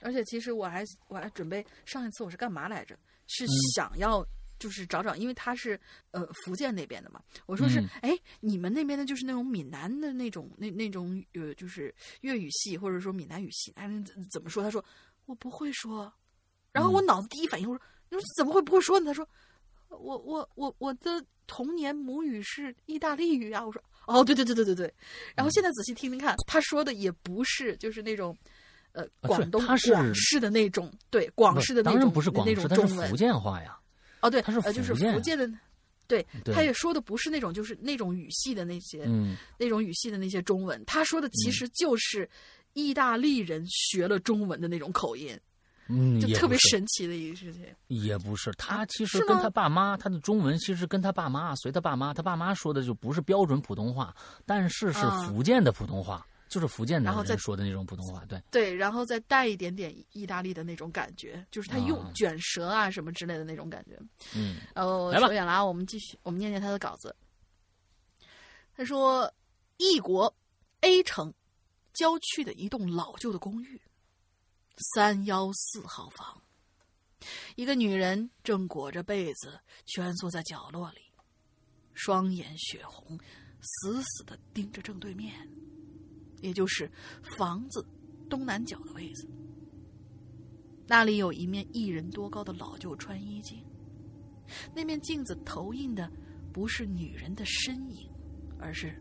而且其实我还我还准备上一次我是干嘛来着？是想要。就是找找，因为他是呃福建那边的嘛。我说是，哎，你们那边的就是那种闽南的那种那那种呃，就是粤语系或者说闽南语系，哎，怎么说？他说我不会说。然后我脑子第一反应我说，你说怎么会不会说呢？他说我我我我的童年母语是意大利语啊。我说哦，对对对对对对。然后现在仔细听听看，他说的也不是就是那种，呃，广东广式的那种，对，广式的那种，当然不是广式，它是福建话呀。哦，对，他是就是福建的，对，他也说的不是那种就是那种语系的那些，嗯，那种语系的那些中文，他说的其实就是意大利人学了中文的那种口音。嗯，就特别神奇的一个事情。也不是，他其实跟他爸妈，他的中文其实跟他爸妈随他爸妈，他爸妈说的就不是标准普通话，但是是福建的普通话，就是福建的人说的那种普通话。对对，然后再带一点点意大利的那种感觉，就是他用卷舌啊什么之类的那种感觉。嗯，哦，扯远了啊，我们继续，我们念念他的稿子。他说，异国 A 城郊区的一栋老旧的公寓。三幺四号房，一个女人正裹着被子蜷缩在角落里，双眼血红，死死的盯着正对面，也就是房子东南角的位置。那里有一面一人多高的老旧穿衣镜，那面镜子投映的不是女人的身影，而是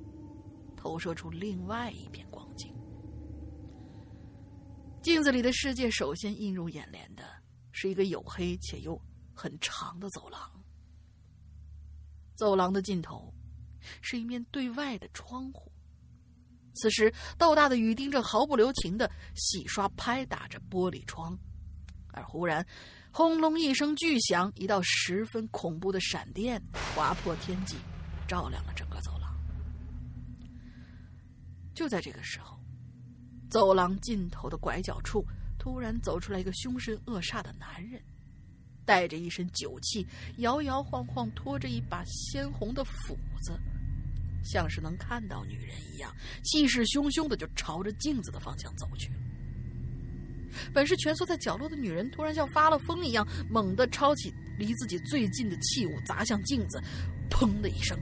投射出另外一片光景。镜子里的世界，首先映入眼帘的是一个黝黑且又很长的走廊。走廊的尽头是一面对外的窗户。此时，豆大的雨丁正毫不留情的洗刷、拍打着玻璃窗，而忽然，轰隆一声巨响，一道十分恐怖的闪电划破天际，照亮了整个走廊。就在这个时候。走廊尽头的拐角处，突然走出来一个凶神恶煞的男人，带着一身酒气，摇摇晃晃，拖着一把鲜红的斧子，像是能看到女人一样，气势汹汹的就朝着镜子的方向走去。本是蜷缩在角落的女人，突然像发了疯一样，猛地抄起离自己最近的器物，砸向镜子，砰的一声，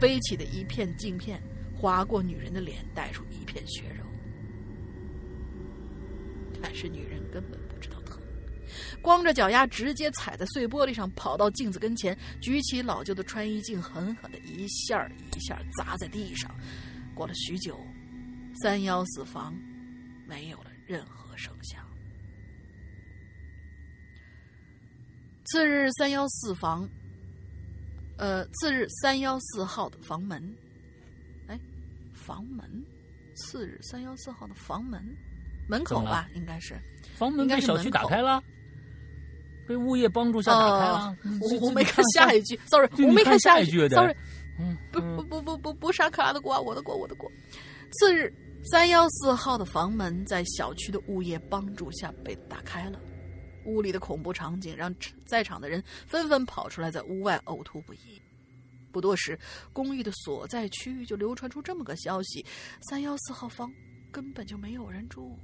飞起的一片镜片划过女人的脸，带出一片血肉。但是女人根本，光着脚丫直接踩在碎玻璃上，跑到镜子跟前，举起老旧的穿衣镜，狠狠的一下一下砸在地上。过了许久，三幺四房没有了任何声响。次日，三幺四房，呃，次日三幺四号的房门，哎，房门，次日三幺四号的房门。门口吧，应该是房门被小区打开了，被物业帮助下打开了。我我没看下一句，sorry，我没看下一句，sorry，不不不不不不沙可拉的锅，我的锅我的锅。次日，三幺四号的房门在小区的物业帮助下被打开了，屋里的恐怖场景让在场的人纷纷跑出来，在屋外呕吐不已。不多时，公寓的所在区域就流传出这么个消息：三幺四号房根本就没有人住。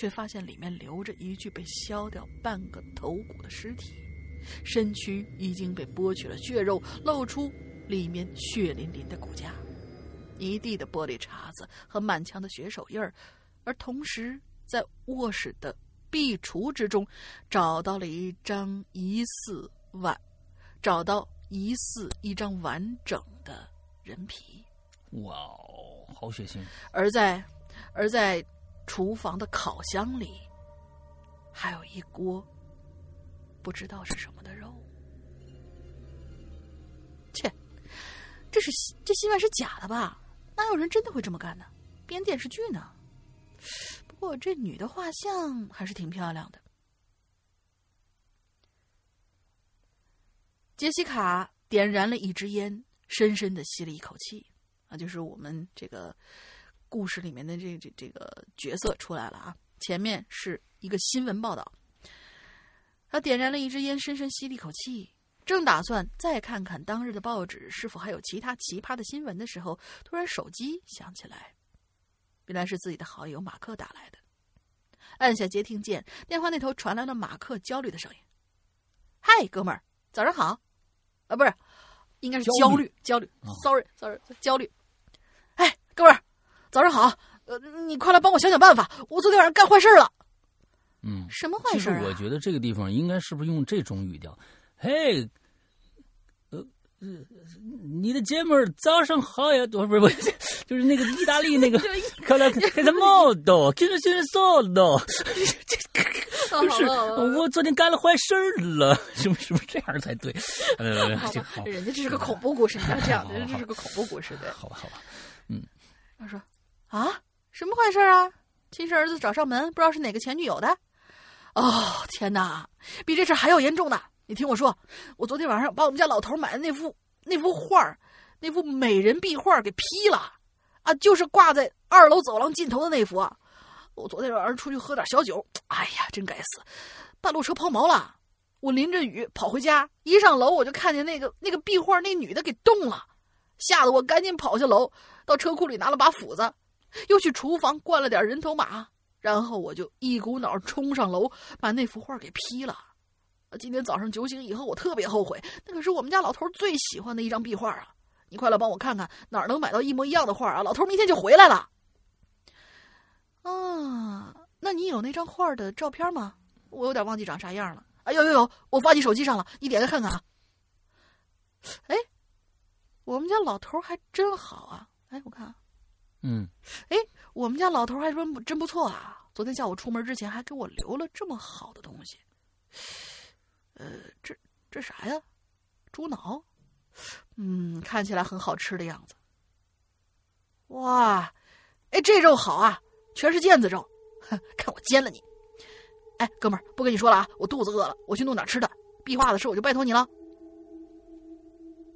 却发现里面留着一具被削掉半个头骨的尸体，身躯已经被剥去了血肉，露出里面血淋淋的骨架，一地的玻璃碴子和满墙的血手印儿，而同时在卧室的壁橱之中找到了一张疑似完，找到疑似一张完整的人皮。哇哦，好血腥！而在，而在。厨房的烤箱里还有一锅不知道是什么的肉。切，这是这新闻是假的吧？哪有人真的会这么干呢？编电视剧呢？不过这女的画像还是挺漂亮的。杰西卡点燃了一支烟，深深的吸了一口气。啊，就是我们这个。故事里面的这这这个角色出来了啊！前面是一个新闻报道，他点燃了一支烟，深深吸了一口气，正打算再看看当日的报纸是否还有其他奇葩的新闻的时候，突然手机响起来，原来是自己的好友马克打来的。按下接听键，电话那头传来了马克焦虑的声音：“嗨，哥们儿，早上好。”啊，不是，应该是焦虑，焦虑，sorry，sorry，焦虑。哎，哥们儿。早上好，呃，你快来帮我想想办法，我昨天晚上干坏事了。嗯，什么坏事？其实我觉得这个地方应该是不是用这种语调？嘿，呃，你的姐们儿早上好呀，不是不是，就是那个意大利那个，看来看他毛的，看着现在少的，就是我昨天干了坏事了，是不是不是这样才对？呃，人家这是个恐怖故事，你要这样，人家这是个恐怖故事，对。好吧，好吧，嗯。他说啊，什么坏事啊？亲生儿子找上门，不知道是哪个前女友的。哦，天哪，比这事还要严重呢！你听我说，我昨天晚上把我们家老头买的那幅那幅画那幅美人壁画给劈了，啊，就是挂在二楼走廊尽头的那幅。我昨天晚上出去喝点小酒，哎呀，真该死，半路车抛锚了。我淋着雨跑回家，一上楼我就看见那个那个壁画那女的给动了，吓得我赶紧跑下楼，到车库里拿了把斧子，又去厨房灌了点人头马。然后我就一股脑冲上楼，把那幅画给劈了。今天早上酒醒以后，我特别后悔，那可是我们家老头最喜欢的一张壁画啊！你快来帮我看看哪儿能买到一模一样的画啊！老头明天就回来了。啊，那你有那张画的照片吗？我有点忘记长啥样了。啊，有有有，我发你手机上了，你点开看看啊。哎，我们家老头还真好啊！哎，我看，嗯，哎。我们家老头还说真不错啊！昨天下午出门之前还给我留了这么好的东西。呃，这这啥呀？猪脑？嗯，看起来很好吃的样子。哇，哎，这肉好啊，全是腱子肉，哼看我煎了你！哎，哥们儿，不跟你说了啊，我肚子饿了，我去弄点吃的。壁画的事我就拜托你了。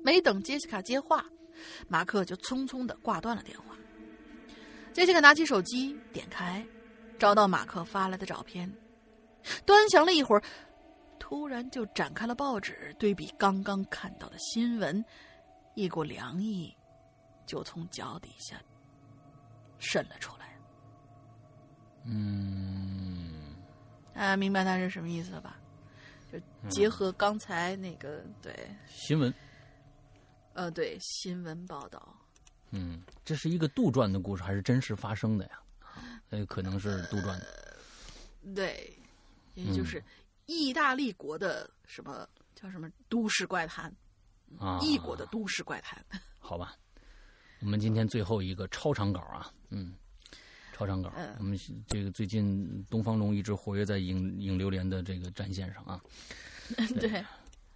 没等杰西卡接话，马克就匆匆的挂断了电话。杰西卡拿起手机，点开，找到马克发来的照片，端详了一会儿，突然就展开了报纸，对比刚刚看到的新闻，一股凉意就从脚底下渗了出来。嗯，啊，明白他是什么意思了吧？就结合刚才那个对新闻，呃，对新闻报道。嗯，这是一个杜撰的故事还是真实发生的呀？呃，可能是杜撰的。对，也就是意大利国的什么叫什么都市怪谈啊？异国的都市怪谈。好吧，我们今天最后一个超长稿啊，嗯，超长稿。我们这个最近东方龙一直活跃在影影榴莲的这个战线上啊。对，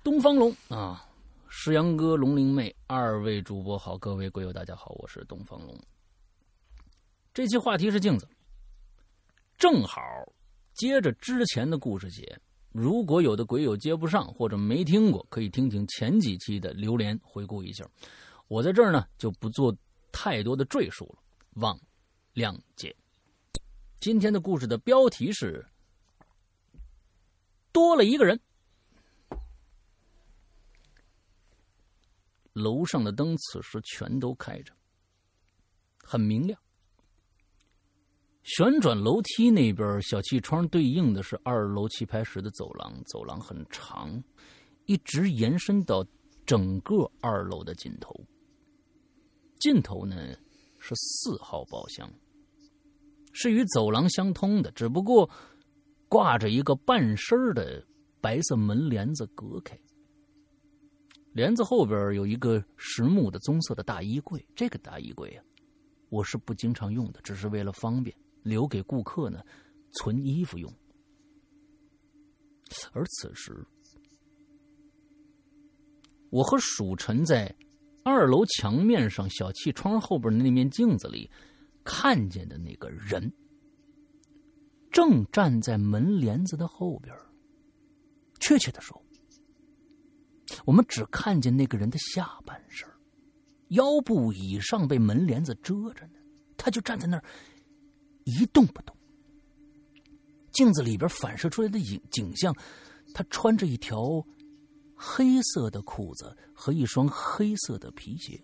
东方龙啊。石阳哥、龙灵妹，二位主播好，各位鬼友大家好，我是东方龙。这期话题是镜子，正好接着之前的故事写。如果有的鬼友接不上或者没听过，可以听听前几期的榴莲回顾一下。我在这儿呢就不做太多的赘述了，望谅解。今天的故事的标题是多了一个人。楼上的灯此时全都开着，很明亮。旋转楼梯那边小气窗对应的是二楼棋牌室的走廊，走廊很长，一直延伸到整个二楼的尽头。尽头呢是四号包厢，是与走廊相通的，只不过挂着一个半身的白色门帘子隔开。帘子后边有一个实木的棕色的大衣柜，这个大衣柜啊，我是不经常用的，只是为了方便留给顾客呢存衣服用。而此时，我和蜀臣在二楼墙面上小气窗后边的那面镜子里看见的那个人，正站在门帘子的后边。确切的说。我们只看见那个人的下半身，腰部以上被门帘子遮着呢，他就站在那儿一动不动。镜子里边反射出来的影景象，他穿着一条黑色的裤子和一双黑色的皮鞋。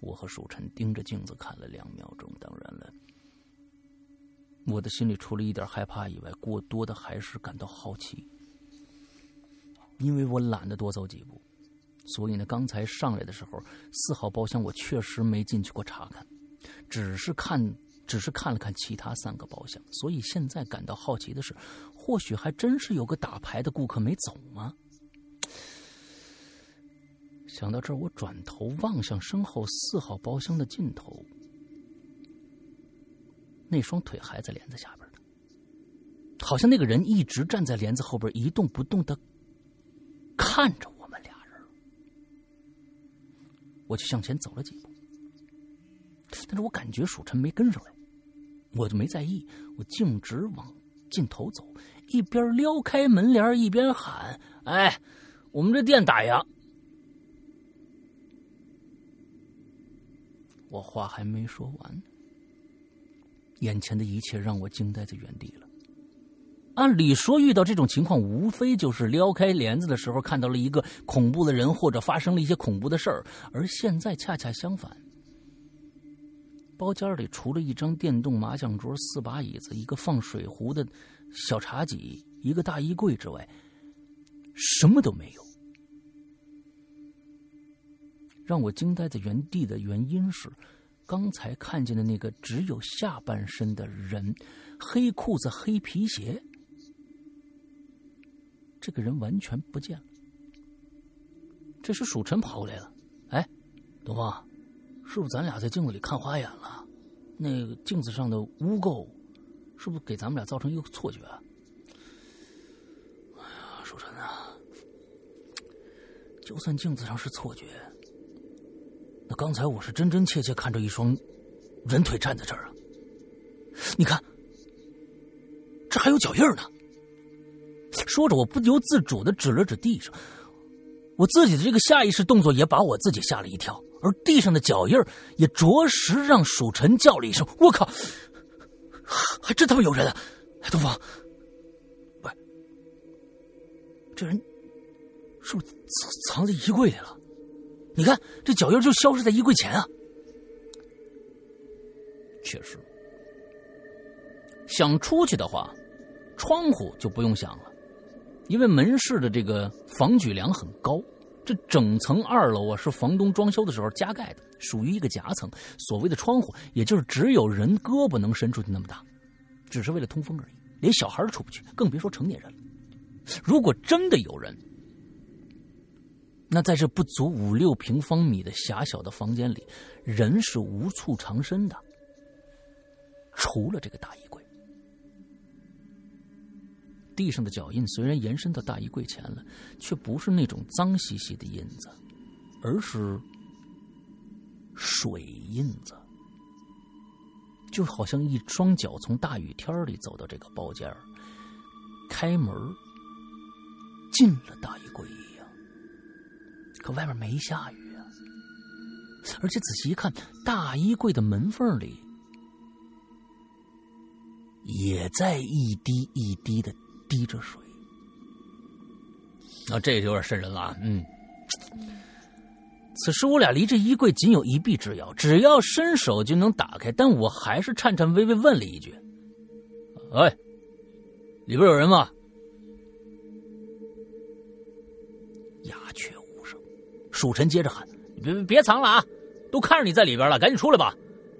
我和蜀臣盯着镜子看了两秒钟，当然了，我的心里除了一点害怕以外，过多的还是感到好奇。因为我懒得多走几步，所以呢，刚才上来的时候，四号包厢我确实没进去过查看，只是看，只是看了看其他三个包厢。所以现在感到好奇的是，或许还真是有个打牌的顾客没走吗？想到这儿，我转头望向身后四号包厢的尽头，那双腿还在帘子下边呢，好像那个人一直站在帘子后边一动不动的看着我们俩人。我就向前走了几步，但是我感觉蜀晨没跟上来，我就没在意，我径直往尽头走，一边撩开门帘一边喊：“哎，我们这店打烊。”我话还没说完，眼前的一切让我惊呆在原地了。按理说，遇到这种情况，无非就是撩开帘子的时候看到了一个恐怖的人，或者发生了一些恐怖的事儿。而现在恰恰相反，包间里除了一张电动麻将桌、四把椅子、一个放水壶的小茶几、一个大衣柜之外，什么都没有。让我惊呆在原地的原因是，刚才看见的那个只有下半身的人，黑裤子、黑皮鞋，这个人完全不见了。这时，蜀尘跑过来了：“哎，东方，是不是咱俩在镜子里看花眼了？那个镜子上的污垢，是不是给咱们俩造成一个错觉？”哎呀，蜀尘啊，就算镜子上是错觉。那刚才我是真真切切看着一双人腿站在这儿啊！你看，这还有脚印呢。说着，我不由自主的指了指地上，我自己的这个下意识动作也把我自己吓了一跳，而地上的脚印也着实让蜀臣叫了一声：“我靠！还真他妈有人！”啊！东方，喂，这人是不是藏藏在衣柜里了？你看，这脚印就消失在衣柜前啊！确实，想出去的话，窗户就不用想了，因为门市的这个防举梁很高。这整层二楼啊，是房东装修的时候加盖的，属于一个夹层。所谓的窗户，也就是只有人胳膊能伸出去那么大，只是为了通风而已，连小孩都出不去，更别说成年人了。如果真的有人，那在这不足五六平方米的狭小的房间里，人是无处藏身的，除了这个大爷。地上的脚印虽然延伸到大衣柜前了，却不是那种脏兮兮的印子，而是水印子，就好像一双脚从大雨天里走到这个包间开门进了大衣柜一样。可外面没下雨啊，而且仔细一看，大衣柜的门缝里也在一滴一滴的滴着水。啊，这有点瘆人了啊。嗯，此时我俩离这衣柜仅有一臂之遥，只要伸手就能打开，但我还是颤颤巍巍问了一句：“哎，里边有人吗？”鸦雀无声蜀尘接着喊：“别别藏了啊！都看着你在里边了，赶紧出来吧！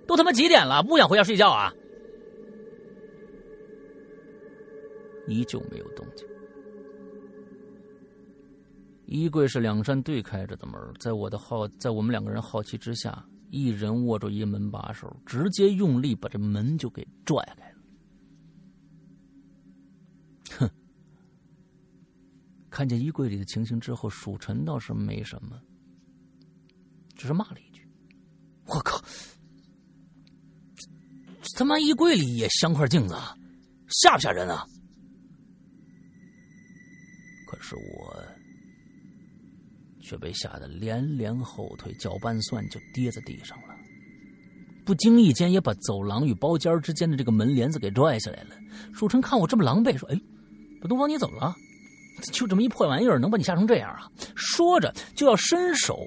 都他妈几点了，不想回家睡觉啊？”依旧没有动静。衣柜是两扇对开着的门，在我的好，在我们两个人好奇之下，一人握住一门把手，直接用力把这门就给拽开了。哼！看见衣柜里的情形之后，蜀尘倒是没什么，只是骂了一句：“我靠，他妈衣柜里也镶块镜子，吓不吓人啊？”可是我却被吓得连连后退，搅拌蒜就跌在地上了。不经意间也把走廊与包间之间的这个门帘子给拽下来了。蜀尘看我这么狼狈，说：“哎，东方你怎么了？”就这么一破玩意儿，能把你吓成这样啊？说着就要伸手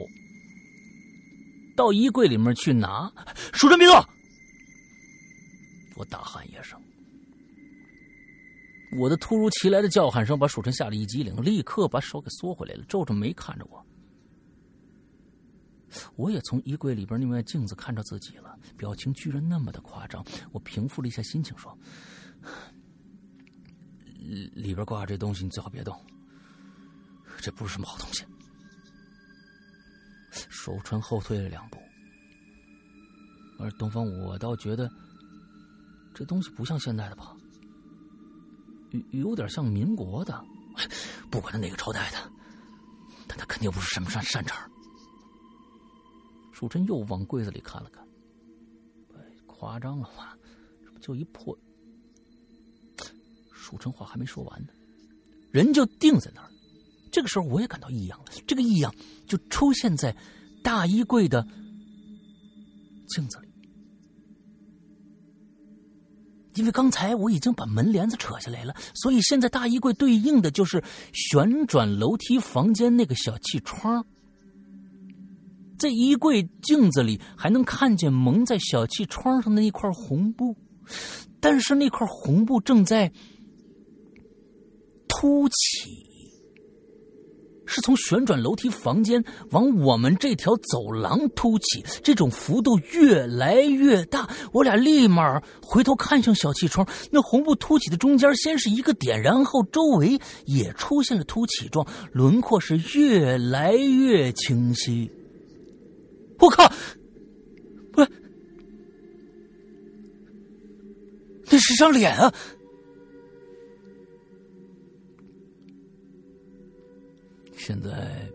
到衣柜里面去拿。蜀尘别动！我大喊一声，我的突如其来的叫喊声把蜀尘吓了一激灵，立刻把手给缩回来了，皱着眉看着我。我也从衣柜里边那面镜子看着自己了，表情居然那么的夸张。我平复了一下心情，说。里边挂着这东西，你最好别动。这不是什么好东西。守春后退了两步，而东方，我倒觉得这东西不像现代的吧，有有点像民国的。不管他哪个朝代的，但他肯定不是什么善善茬。淑珍又往柜子里看了看，夸张了吧？这不就一破？淑珍话还没说完呢，人就定在那儿。这个时候，我也感到异样了。这个异样就出现在大衣柜的镜子里，因为刚才我已经把门帘子扯下来了，所以现在大衣柜对应的就是旋转楼梯房间那个小气窗。在衣柜镜子里还能看见蒙在小气窗上的那块红布，但是那块红布正在凸起。是从旋转楼梯房间往我们这条走廊凸起，这种幅度越来越大。我俩立马回头看向小气窗，那红布凸起的中间先是一个点，然后周围也出现了凸起状，轮廓是越来越清晰。我靠！不，那是张脸啊！现在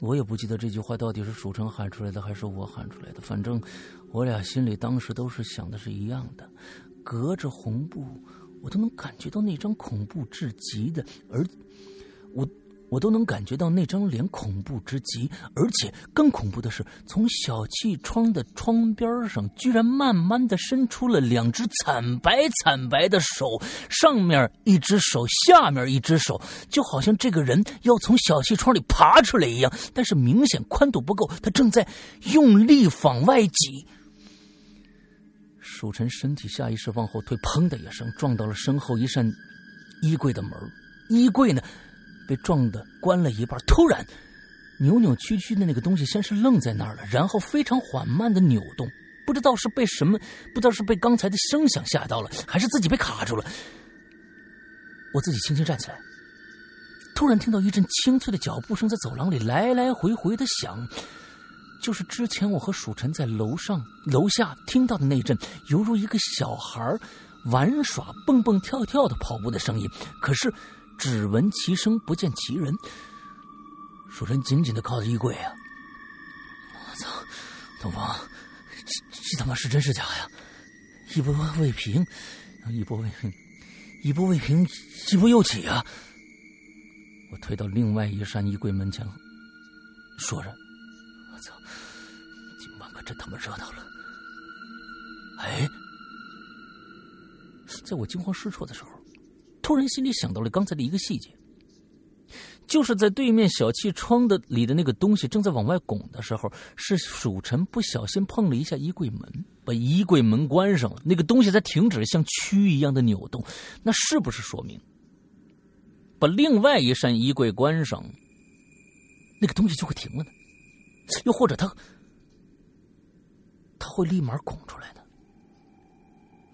我也不记得这句话到底是蜀城喊出来的还是我喊出来的，反正我俩心里当时都是想的是一样的。隔着红布，我都能感觉到那张恐怖至极的，而我。都能感觉到那张脸恐怖之极，而且更恐怖的是，从小气窗的窗边上，居然慢慢的伸出了两只惨白惨白的手，上面一只手，下面一只手，就好像这个人要从小气窗里爬出来一样，但是明显宽度不够，他正在用力往外挤。蜀臣身体下意识往后退，砰的一声撞到了身后一扇衣柜的门，衣柜呢？被撞的关了一半，突然扭扭曲曲的那个东西先是愣在那儿了，然后非常缓慢的扭动，不知道是被什么，不知道是被刚才的声响吓到了，还是自己被卡住了。我自己轻轻站起来，突然听到一阵清脆的脚步声在走廊里来来回回的响，就是之前我和蜀臣在楼上楼下听到的那阵，犹如一个小孩玩耍、蹦蹦跳跳的跑步的声音，可是。只闻其声，不见其人。蜀臣紧紧的靠着衣柜啊！我操，东方，这这他妈是真是假呀？一波未平，一波未平，一波未平，一波又起啊！我推到另外一扇衣柜门前，说着：“我操，今晚可真他妈热闹了！”哎，在我惊慌失措的时候。突然心里想到了刚才的一个细节，就是在对面小气窗的里的那个东西正在往外拱的时候，是蜀臣不小心碰了一下衣柜门，把衣柜门关上了。那个东西在停止像蛆一样的扭动，那是不是说明把另外一扇衣柜关上，那个东西就会停了呢？又或者他他会立马拱出来呢？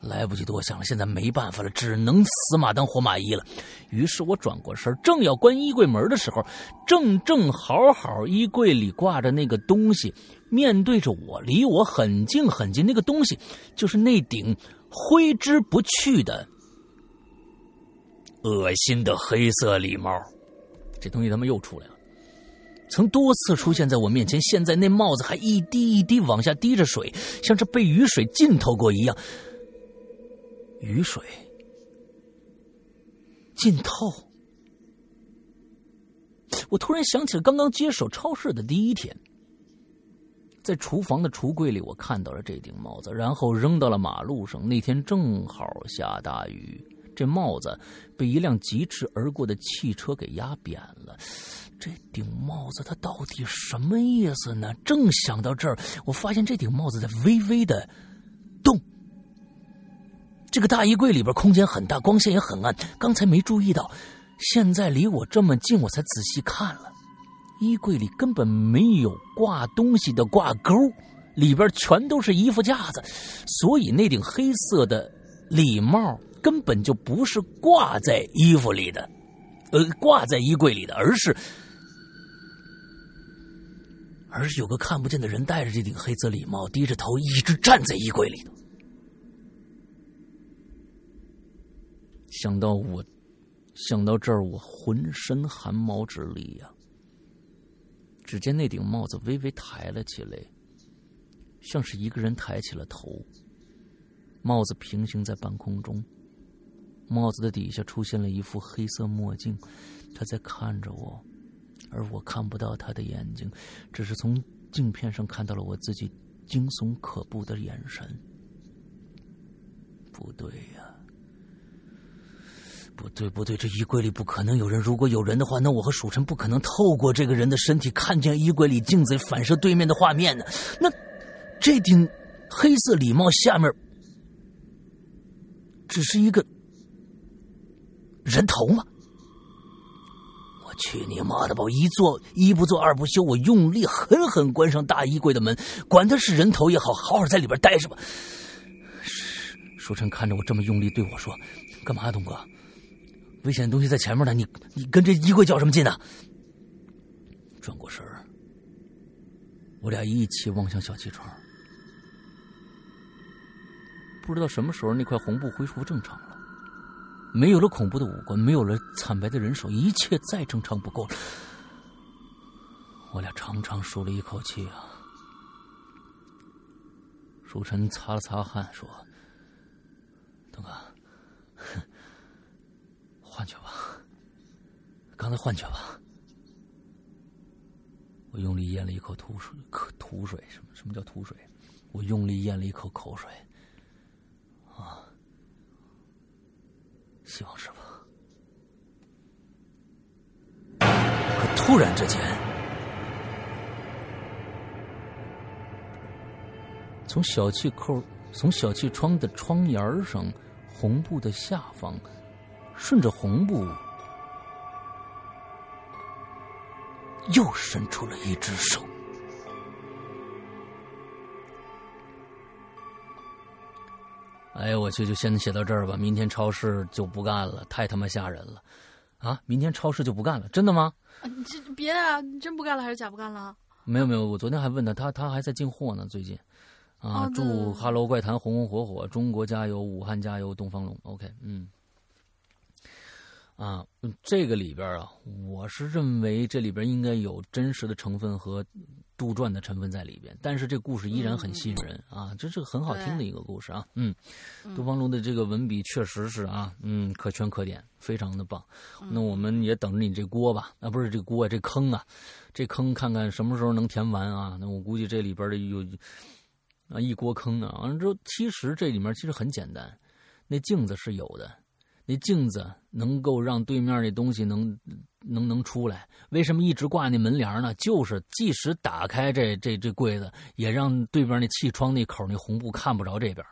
来不及多想了，现在没办法了，只能死马当活马医了。于是我转过身，正要关衣柜门的时候，正正好好衣柜里挂着那个东西，面对着我，离我很近很近。那个东西就是那顶挥之不去的恶心的黑色礼帽。这东西他妈又出来了，曾多次出现在我面前，现在那帽子还一滴一滴往下滴着水，像是被雨水浸透过一样。雨水浸透，我突然想起了刚刚接手超市的第一天，在厨房的橱柜里，我看到了这顶帽子，然后扔到了马路上。那天正好下大雨，这帽子被一辆疾驰而过的汽车给压扁了。这顶帽子它到底什么意思呢？正想到这儿，我发现这顶帽子在微微的动。这个大衣柜里边空间很大，光线也很暗，刚才没注意到，现在离我这么近，我才仔细看了，衣柜里根本没有挂东西的挂钩，里边全都是衣服架子，所以那顶黑色的礼帽根本就不是挂在衣服里的，呃，挂在衣柜里的，而是而是有个看不见的人戴着这顶黑色礼帽，低着头，一直站在衣柜里头。想到我，想到这儿，我浑身汗毛直立呀。只见那顶帽子微微抬了起来，像是一个人抬起了头。帽子平行在半空中，帽子的底下出现了一副黑色墨镜，他在看着我。而我看不到他的眼睛，只是从镜片上看到了我自己惊悚可怖的眼神。不对呀，不对，不对，这衣柜里不可能有人。如果有人的话，那我和蜀臣不可能透过这个人的身体看见衣柜里镜子反射对面的画面呢。那这顶黑色礼帽下面只是一个人头吗？我去你妈的吧！我一做一不做二不休，我用力狠狠关上大衣柜的门，管他是人头也好，好好在里边待着吧。蜀晨看着我这么用力，对我说：“干嘛，东哥？危险的东西在前面呢，你你跟这衣柜较什么劲呢？”转过身我俩一起望向小气窗，不知道什么时候那块红布恢复正常了。没有了恐怖的五官，没有了惨白的人手，一切再正常不过了。我俩长长舒了一口气啊。舒晨擦了擦汗，说：“东哥，去吧，刚才幻觉吧。”我用力咽了一口吐水，吐水什么？什么叫吐水？我用力咽了一口口水。啊希望是吧？可突然之间，从小气扣、从小气窗的窗沿上，红布的下方，顺着红布，又伸出了一只手。哎呀，我去，就先写到这儿吧。明天超市就不干了，太他妈吓人了！啊，明天超市就不干了，真的吗？你这别啊，你真不干了还是假不干了？没有没有，我昨天还问他，他他还在进货呢，最近。啊，祝《哈喽怪谈》红红火火，中国加油，武汉加油，东方龙。OK，嗯。啊，这个里边啊，我是认为这里边应该有真实的成分和。杜撰的成分在里边，但是这故事依然很吸引人啊！这是个很好听的一个故事啊。嗯，杜方龙的这个文笔确实是啊，嗯，可圈可点，非常的棒。那我们也等着你这锅吧，啊，不是这锅，这坑啊，这坑看看什么时候能填完啊？那我估计这里边的有啊一锅坑呢。完了之后，其实这里面其实很简单，那镜子是有的。那镜子能够让对面那东西能能能出来，为什么一直挂那门帘呢？就是即使打开这这这柜子，也让对面那气窗那口那红布看不着这边。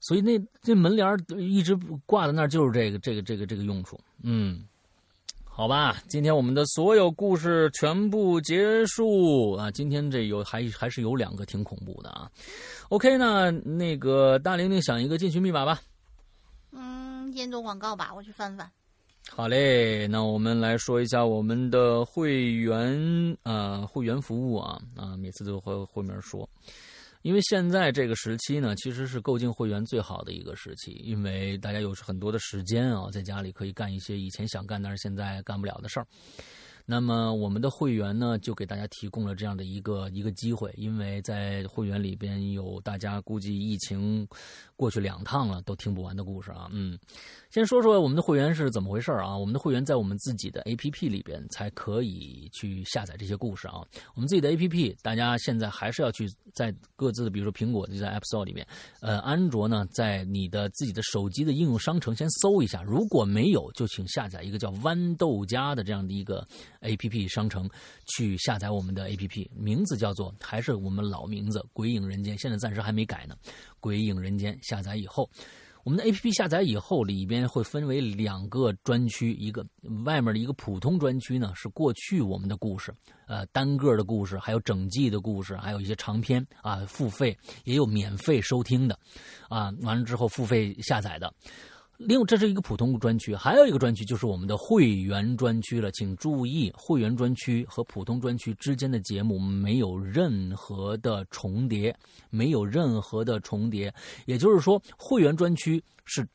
所以那这门帘一直挂在那儿，就是这个这个这个这个用处。嗯，好吧，今天我们的所有故事全部结束啊！今天这有还还是有两个挺恐怖的啊。OK 呢，那个大玲玲想一个进群密码吧。嗯先做广告吧，我去翻翻。好嘞，那我们来说一下我们的会员啊，会员服务啊啊，每次都会后面说，因为现在这个时期呢，其实是购进会员最好的一个时期，因为大家有很多的时间啊，在家里可以干一些以前想干但是现在干不了的事儿。那么我们的会员呢，就给大家提供了这样的一个一个机会，因为在会员里边有大家估计疫情过去两趟了都听不完的故事啊，嗯。先说说我们的会员是怎么回事啊？我们的会员在我们自己的 APP 里边才可以去下载这些故事啊。我们自己的 APP，大家现在还是要去在各自的，比如说苹果就在 App Store 里面，呃，安卓呢在你的自己的手机的应用商城先搜一下，如果没有，就请下载一个叫豌豆荚的这样的一个 APP 商城去下载我们的 APP，名字叫做还是我们老名字《鬼影人间》，现在暂时还没改呢，《鬼影人间》下载以后。我们的 A P P 下载以后，里边会分为两个专区，一个外面的一个普通专区呢，是过去我们的故事，呃，单个的故事，还有整季的故事，还有一些长篇啊，付费也有免费收听的，啊，完了之后付费下载的。另外，这是一个普通专区，还有一个专区就是我们的会员专区了。请注意，会员专区和普通专区之间的节目没有任何的重叠，没有任何的重叠。也就是说，会员专区是。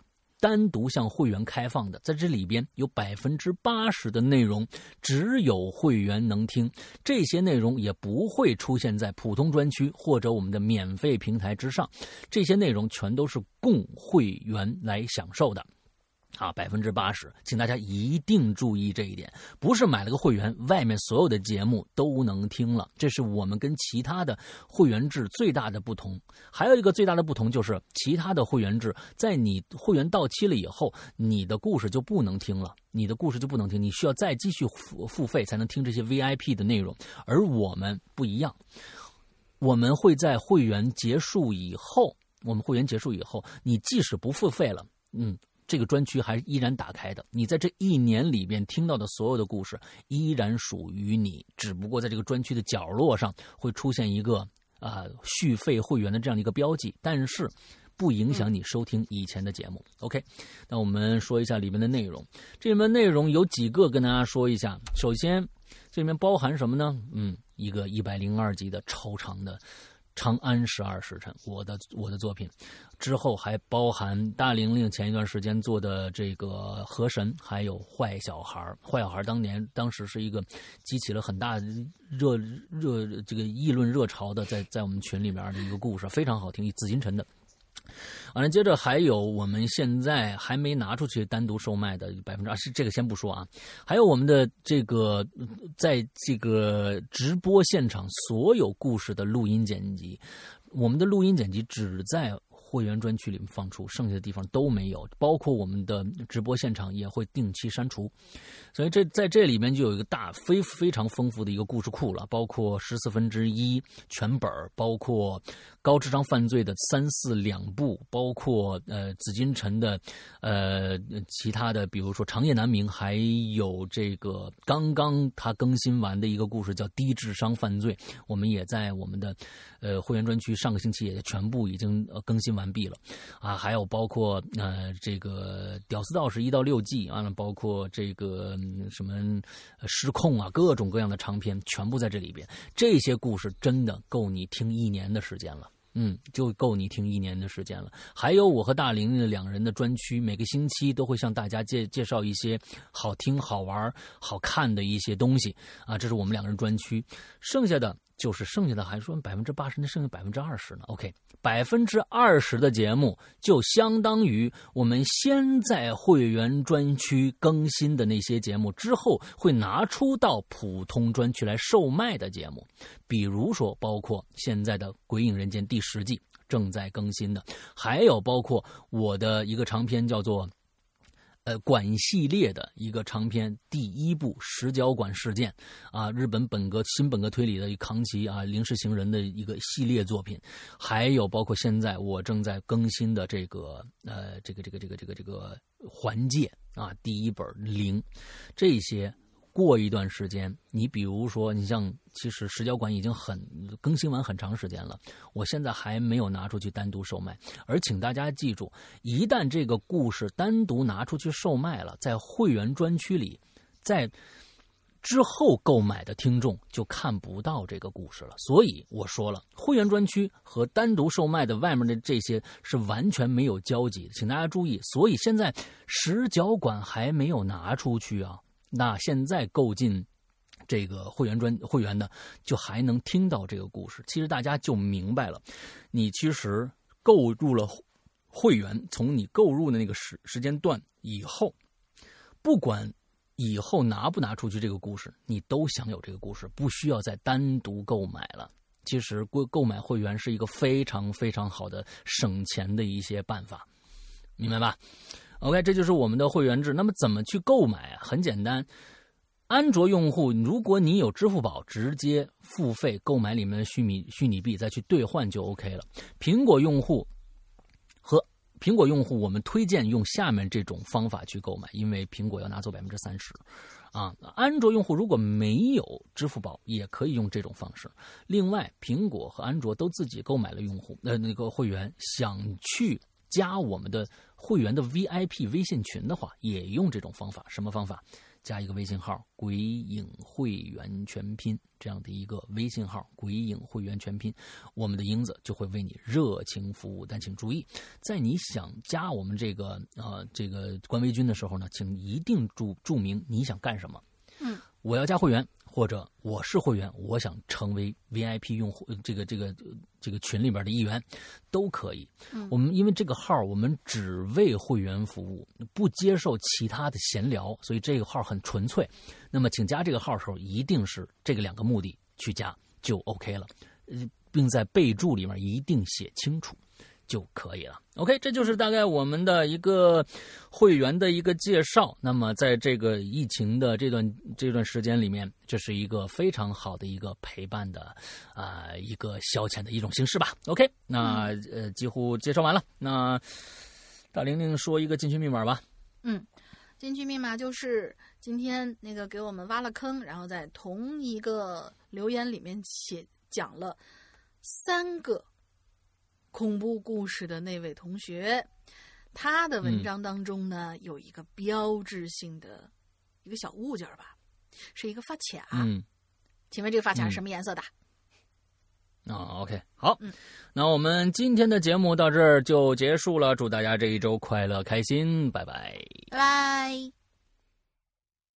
单独向会员开放的，在这里边有百分之八十的内容只有会员能听，这些内容也不会出现在普通专区或者我们的免费平台之上，这些内容全都是供会员来享受的。啊，百分之八十，请大家一定注意这一点，不是买了个会员，外面所有的节目都能听了。这是我们跟其他的会员制最大的不同。还有一个最大的不同就是，其他的会员制在你会员到期了以后，你的故事就不能听了，你的故事就不能听，你需要再继续付付费才能听这些 VIP 的内容。而我们不一样，我们会在会员结束以后，我们会员结束以后，你即使不付费了，嗯。这个专区还依然打开的，你在这一年里边听到的所有的故事依然属于你，只不过在这个专区的角落上会出现一个啊续费会员的这样的一个标记，但是不影响你收听以前的节目。OK，那我们说一下里面的内容，这里面内容有几个跟大家说一下。首先，这里面包含什么呢？嗯，一个一百零二集的超长的。《长安十二时辰》，我的我的作品，之后还包含大玲玲前一段时间做的这个《河神》，还有《坏小孩》。坏小孩当年当时是一个激起了很大热热这个议论热潮的，在在我们群里面的一个故事，非常好听，紫禁城的。完了，接着还有我们现在还没拿出去单独售卖的百分之二十，这个先不说啊。还有我们的这个，在这个直播现场所有故事的录音剪辑，我们的录音剪辑只在。会员专区里面放出，剩下的地方都没有，包括我们的直播现场也会定期删除，所以这在这里面就有一个大非非常丰富的一个故事库了，包括十四分之一全本包括高智商犯罪的三四两部，包括呃紫禁城的呃其他的，比如说长夜难明，还有这个刚刚他更新完的一个故事叫低智商犯罪，我们也在我们的呃会员专区上个星期也全部已经呃更新完。完毕了，啊，还有包括呃这个《屌丝道士》一到六季，完了包括这个什么失控啊，各种各样的长篇全部在这里边。这些故事真的够你听一年的时间了，嗯，就够你听一年的时间了。还有我和大玲玲两人的专区，每个星期都会向大家介介绍一些好听、好玩、好看的一些东西啊，这是我们两个人专区。剩下的。就是剩下的还说百分之八十，那剩下百分之二十呢？OK，百分之二十的节目就相当于我们先在会员专区更新的那些节目，之后会拿出到普通专区来售卖的节目，比如说包括现在的《鬼影人间》第十季正在更新的，还有包括我的一个长篇叫做。呃，馆系列的一个长篇第一部《十角馆事件》，啊，日本本格新本格推理的扛旗啊，临时行人的一个系列作品，还有包括现在我正在更新的这个呃，这个这个这个这个这个环界啊，第一本零，这些。过一段时间，你比如说，你像其实石角馆已经很更新完很长时间了，我现在还没有拿出去单独售卖。而请大家记住，一旦这个故事单独拿出去售卖了，在会员专区里，在之后购买的听众就看不到这个故事了。所以我说了，会员专区和单独售卖的外面的这些是完全没有交集，请大家注意。所以现在石角馆还没有拿出去啊。那现在购进这个会员专会员的，就还能听到这个故事。其实大家就明白了，你其实购入了会员，从你购入的那个时时间段以后，不管以后拿不拿出去这个故事，你都享有这个故事，不需要再单独购买了。其实购购买会员是一个非常非常好的省钱的一些办法，明白吧？OK，这就是我们的会员制。那么怎么去购买？很简单，安卓用户如果你有支付宝，直接付费购买里面的虚拟虚拟币，再去兑换就 OK 了。苹果用户和苹果用户，我们推荐用下面这种方法去购买，因为苹果要拿走百分之三十。啊，安卓用户如果没有支付宝，也可以用这种方式。另外，苹果和安卓都自己购买了用户呃那个会员，想去。加我们的会员的 VIP 微信群的话，也用这种方法。什么方法？加一个微信号“鬼影会员全拼”这样的一个微信号“鬼影会员全拼”，我们的英子就会为你热情服务。但请注意，在你想加我们这个呃这个官微君的时候呢，请一定注注明你想干什么。嗯，我要加会员。或者我是会员，我想成为 VIP 用户，这个这个这个群里边的一员，都可以。我们因为这个号我们只为会员服务，不接受其他的闲聊，所以这个号很纯粹。那么，请加这个号的时候，一定是这个两个目的去加就 OK 了，并在备注里面一定写清楚。就可以了。OK，这就是大概我们的一个会员的一个介绍。那么，在这个疫情的这段这段时间里面，这是一个非常好的一个陪伴的啊一个消遣的一种形式吧。OK，那呃几乎介绍完了。那大玲玲说一个进群密码吧。嗯，进群密码就是今天那个给我们挖了坑，然后在同一个留言里面写讲了三个。恐怖故事的那位同学，他的文章当中呢有一个标志性的一个小物件吧，是一个发卡。嗯，请问这个发卡是什么颜色的？啊，OK，好，那我们今天的节目到这儿就结束了，祝大家这一周快乐开心，拜拜，拜拜。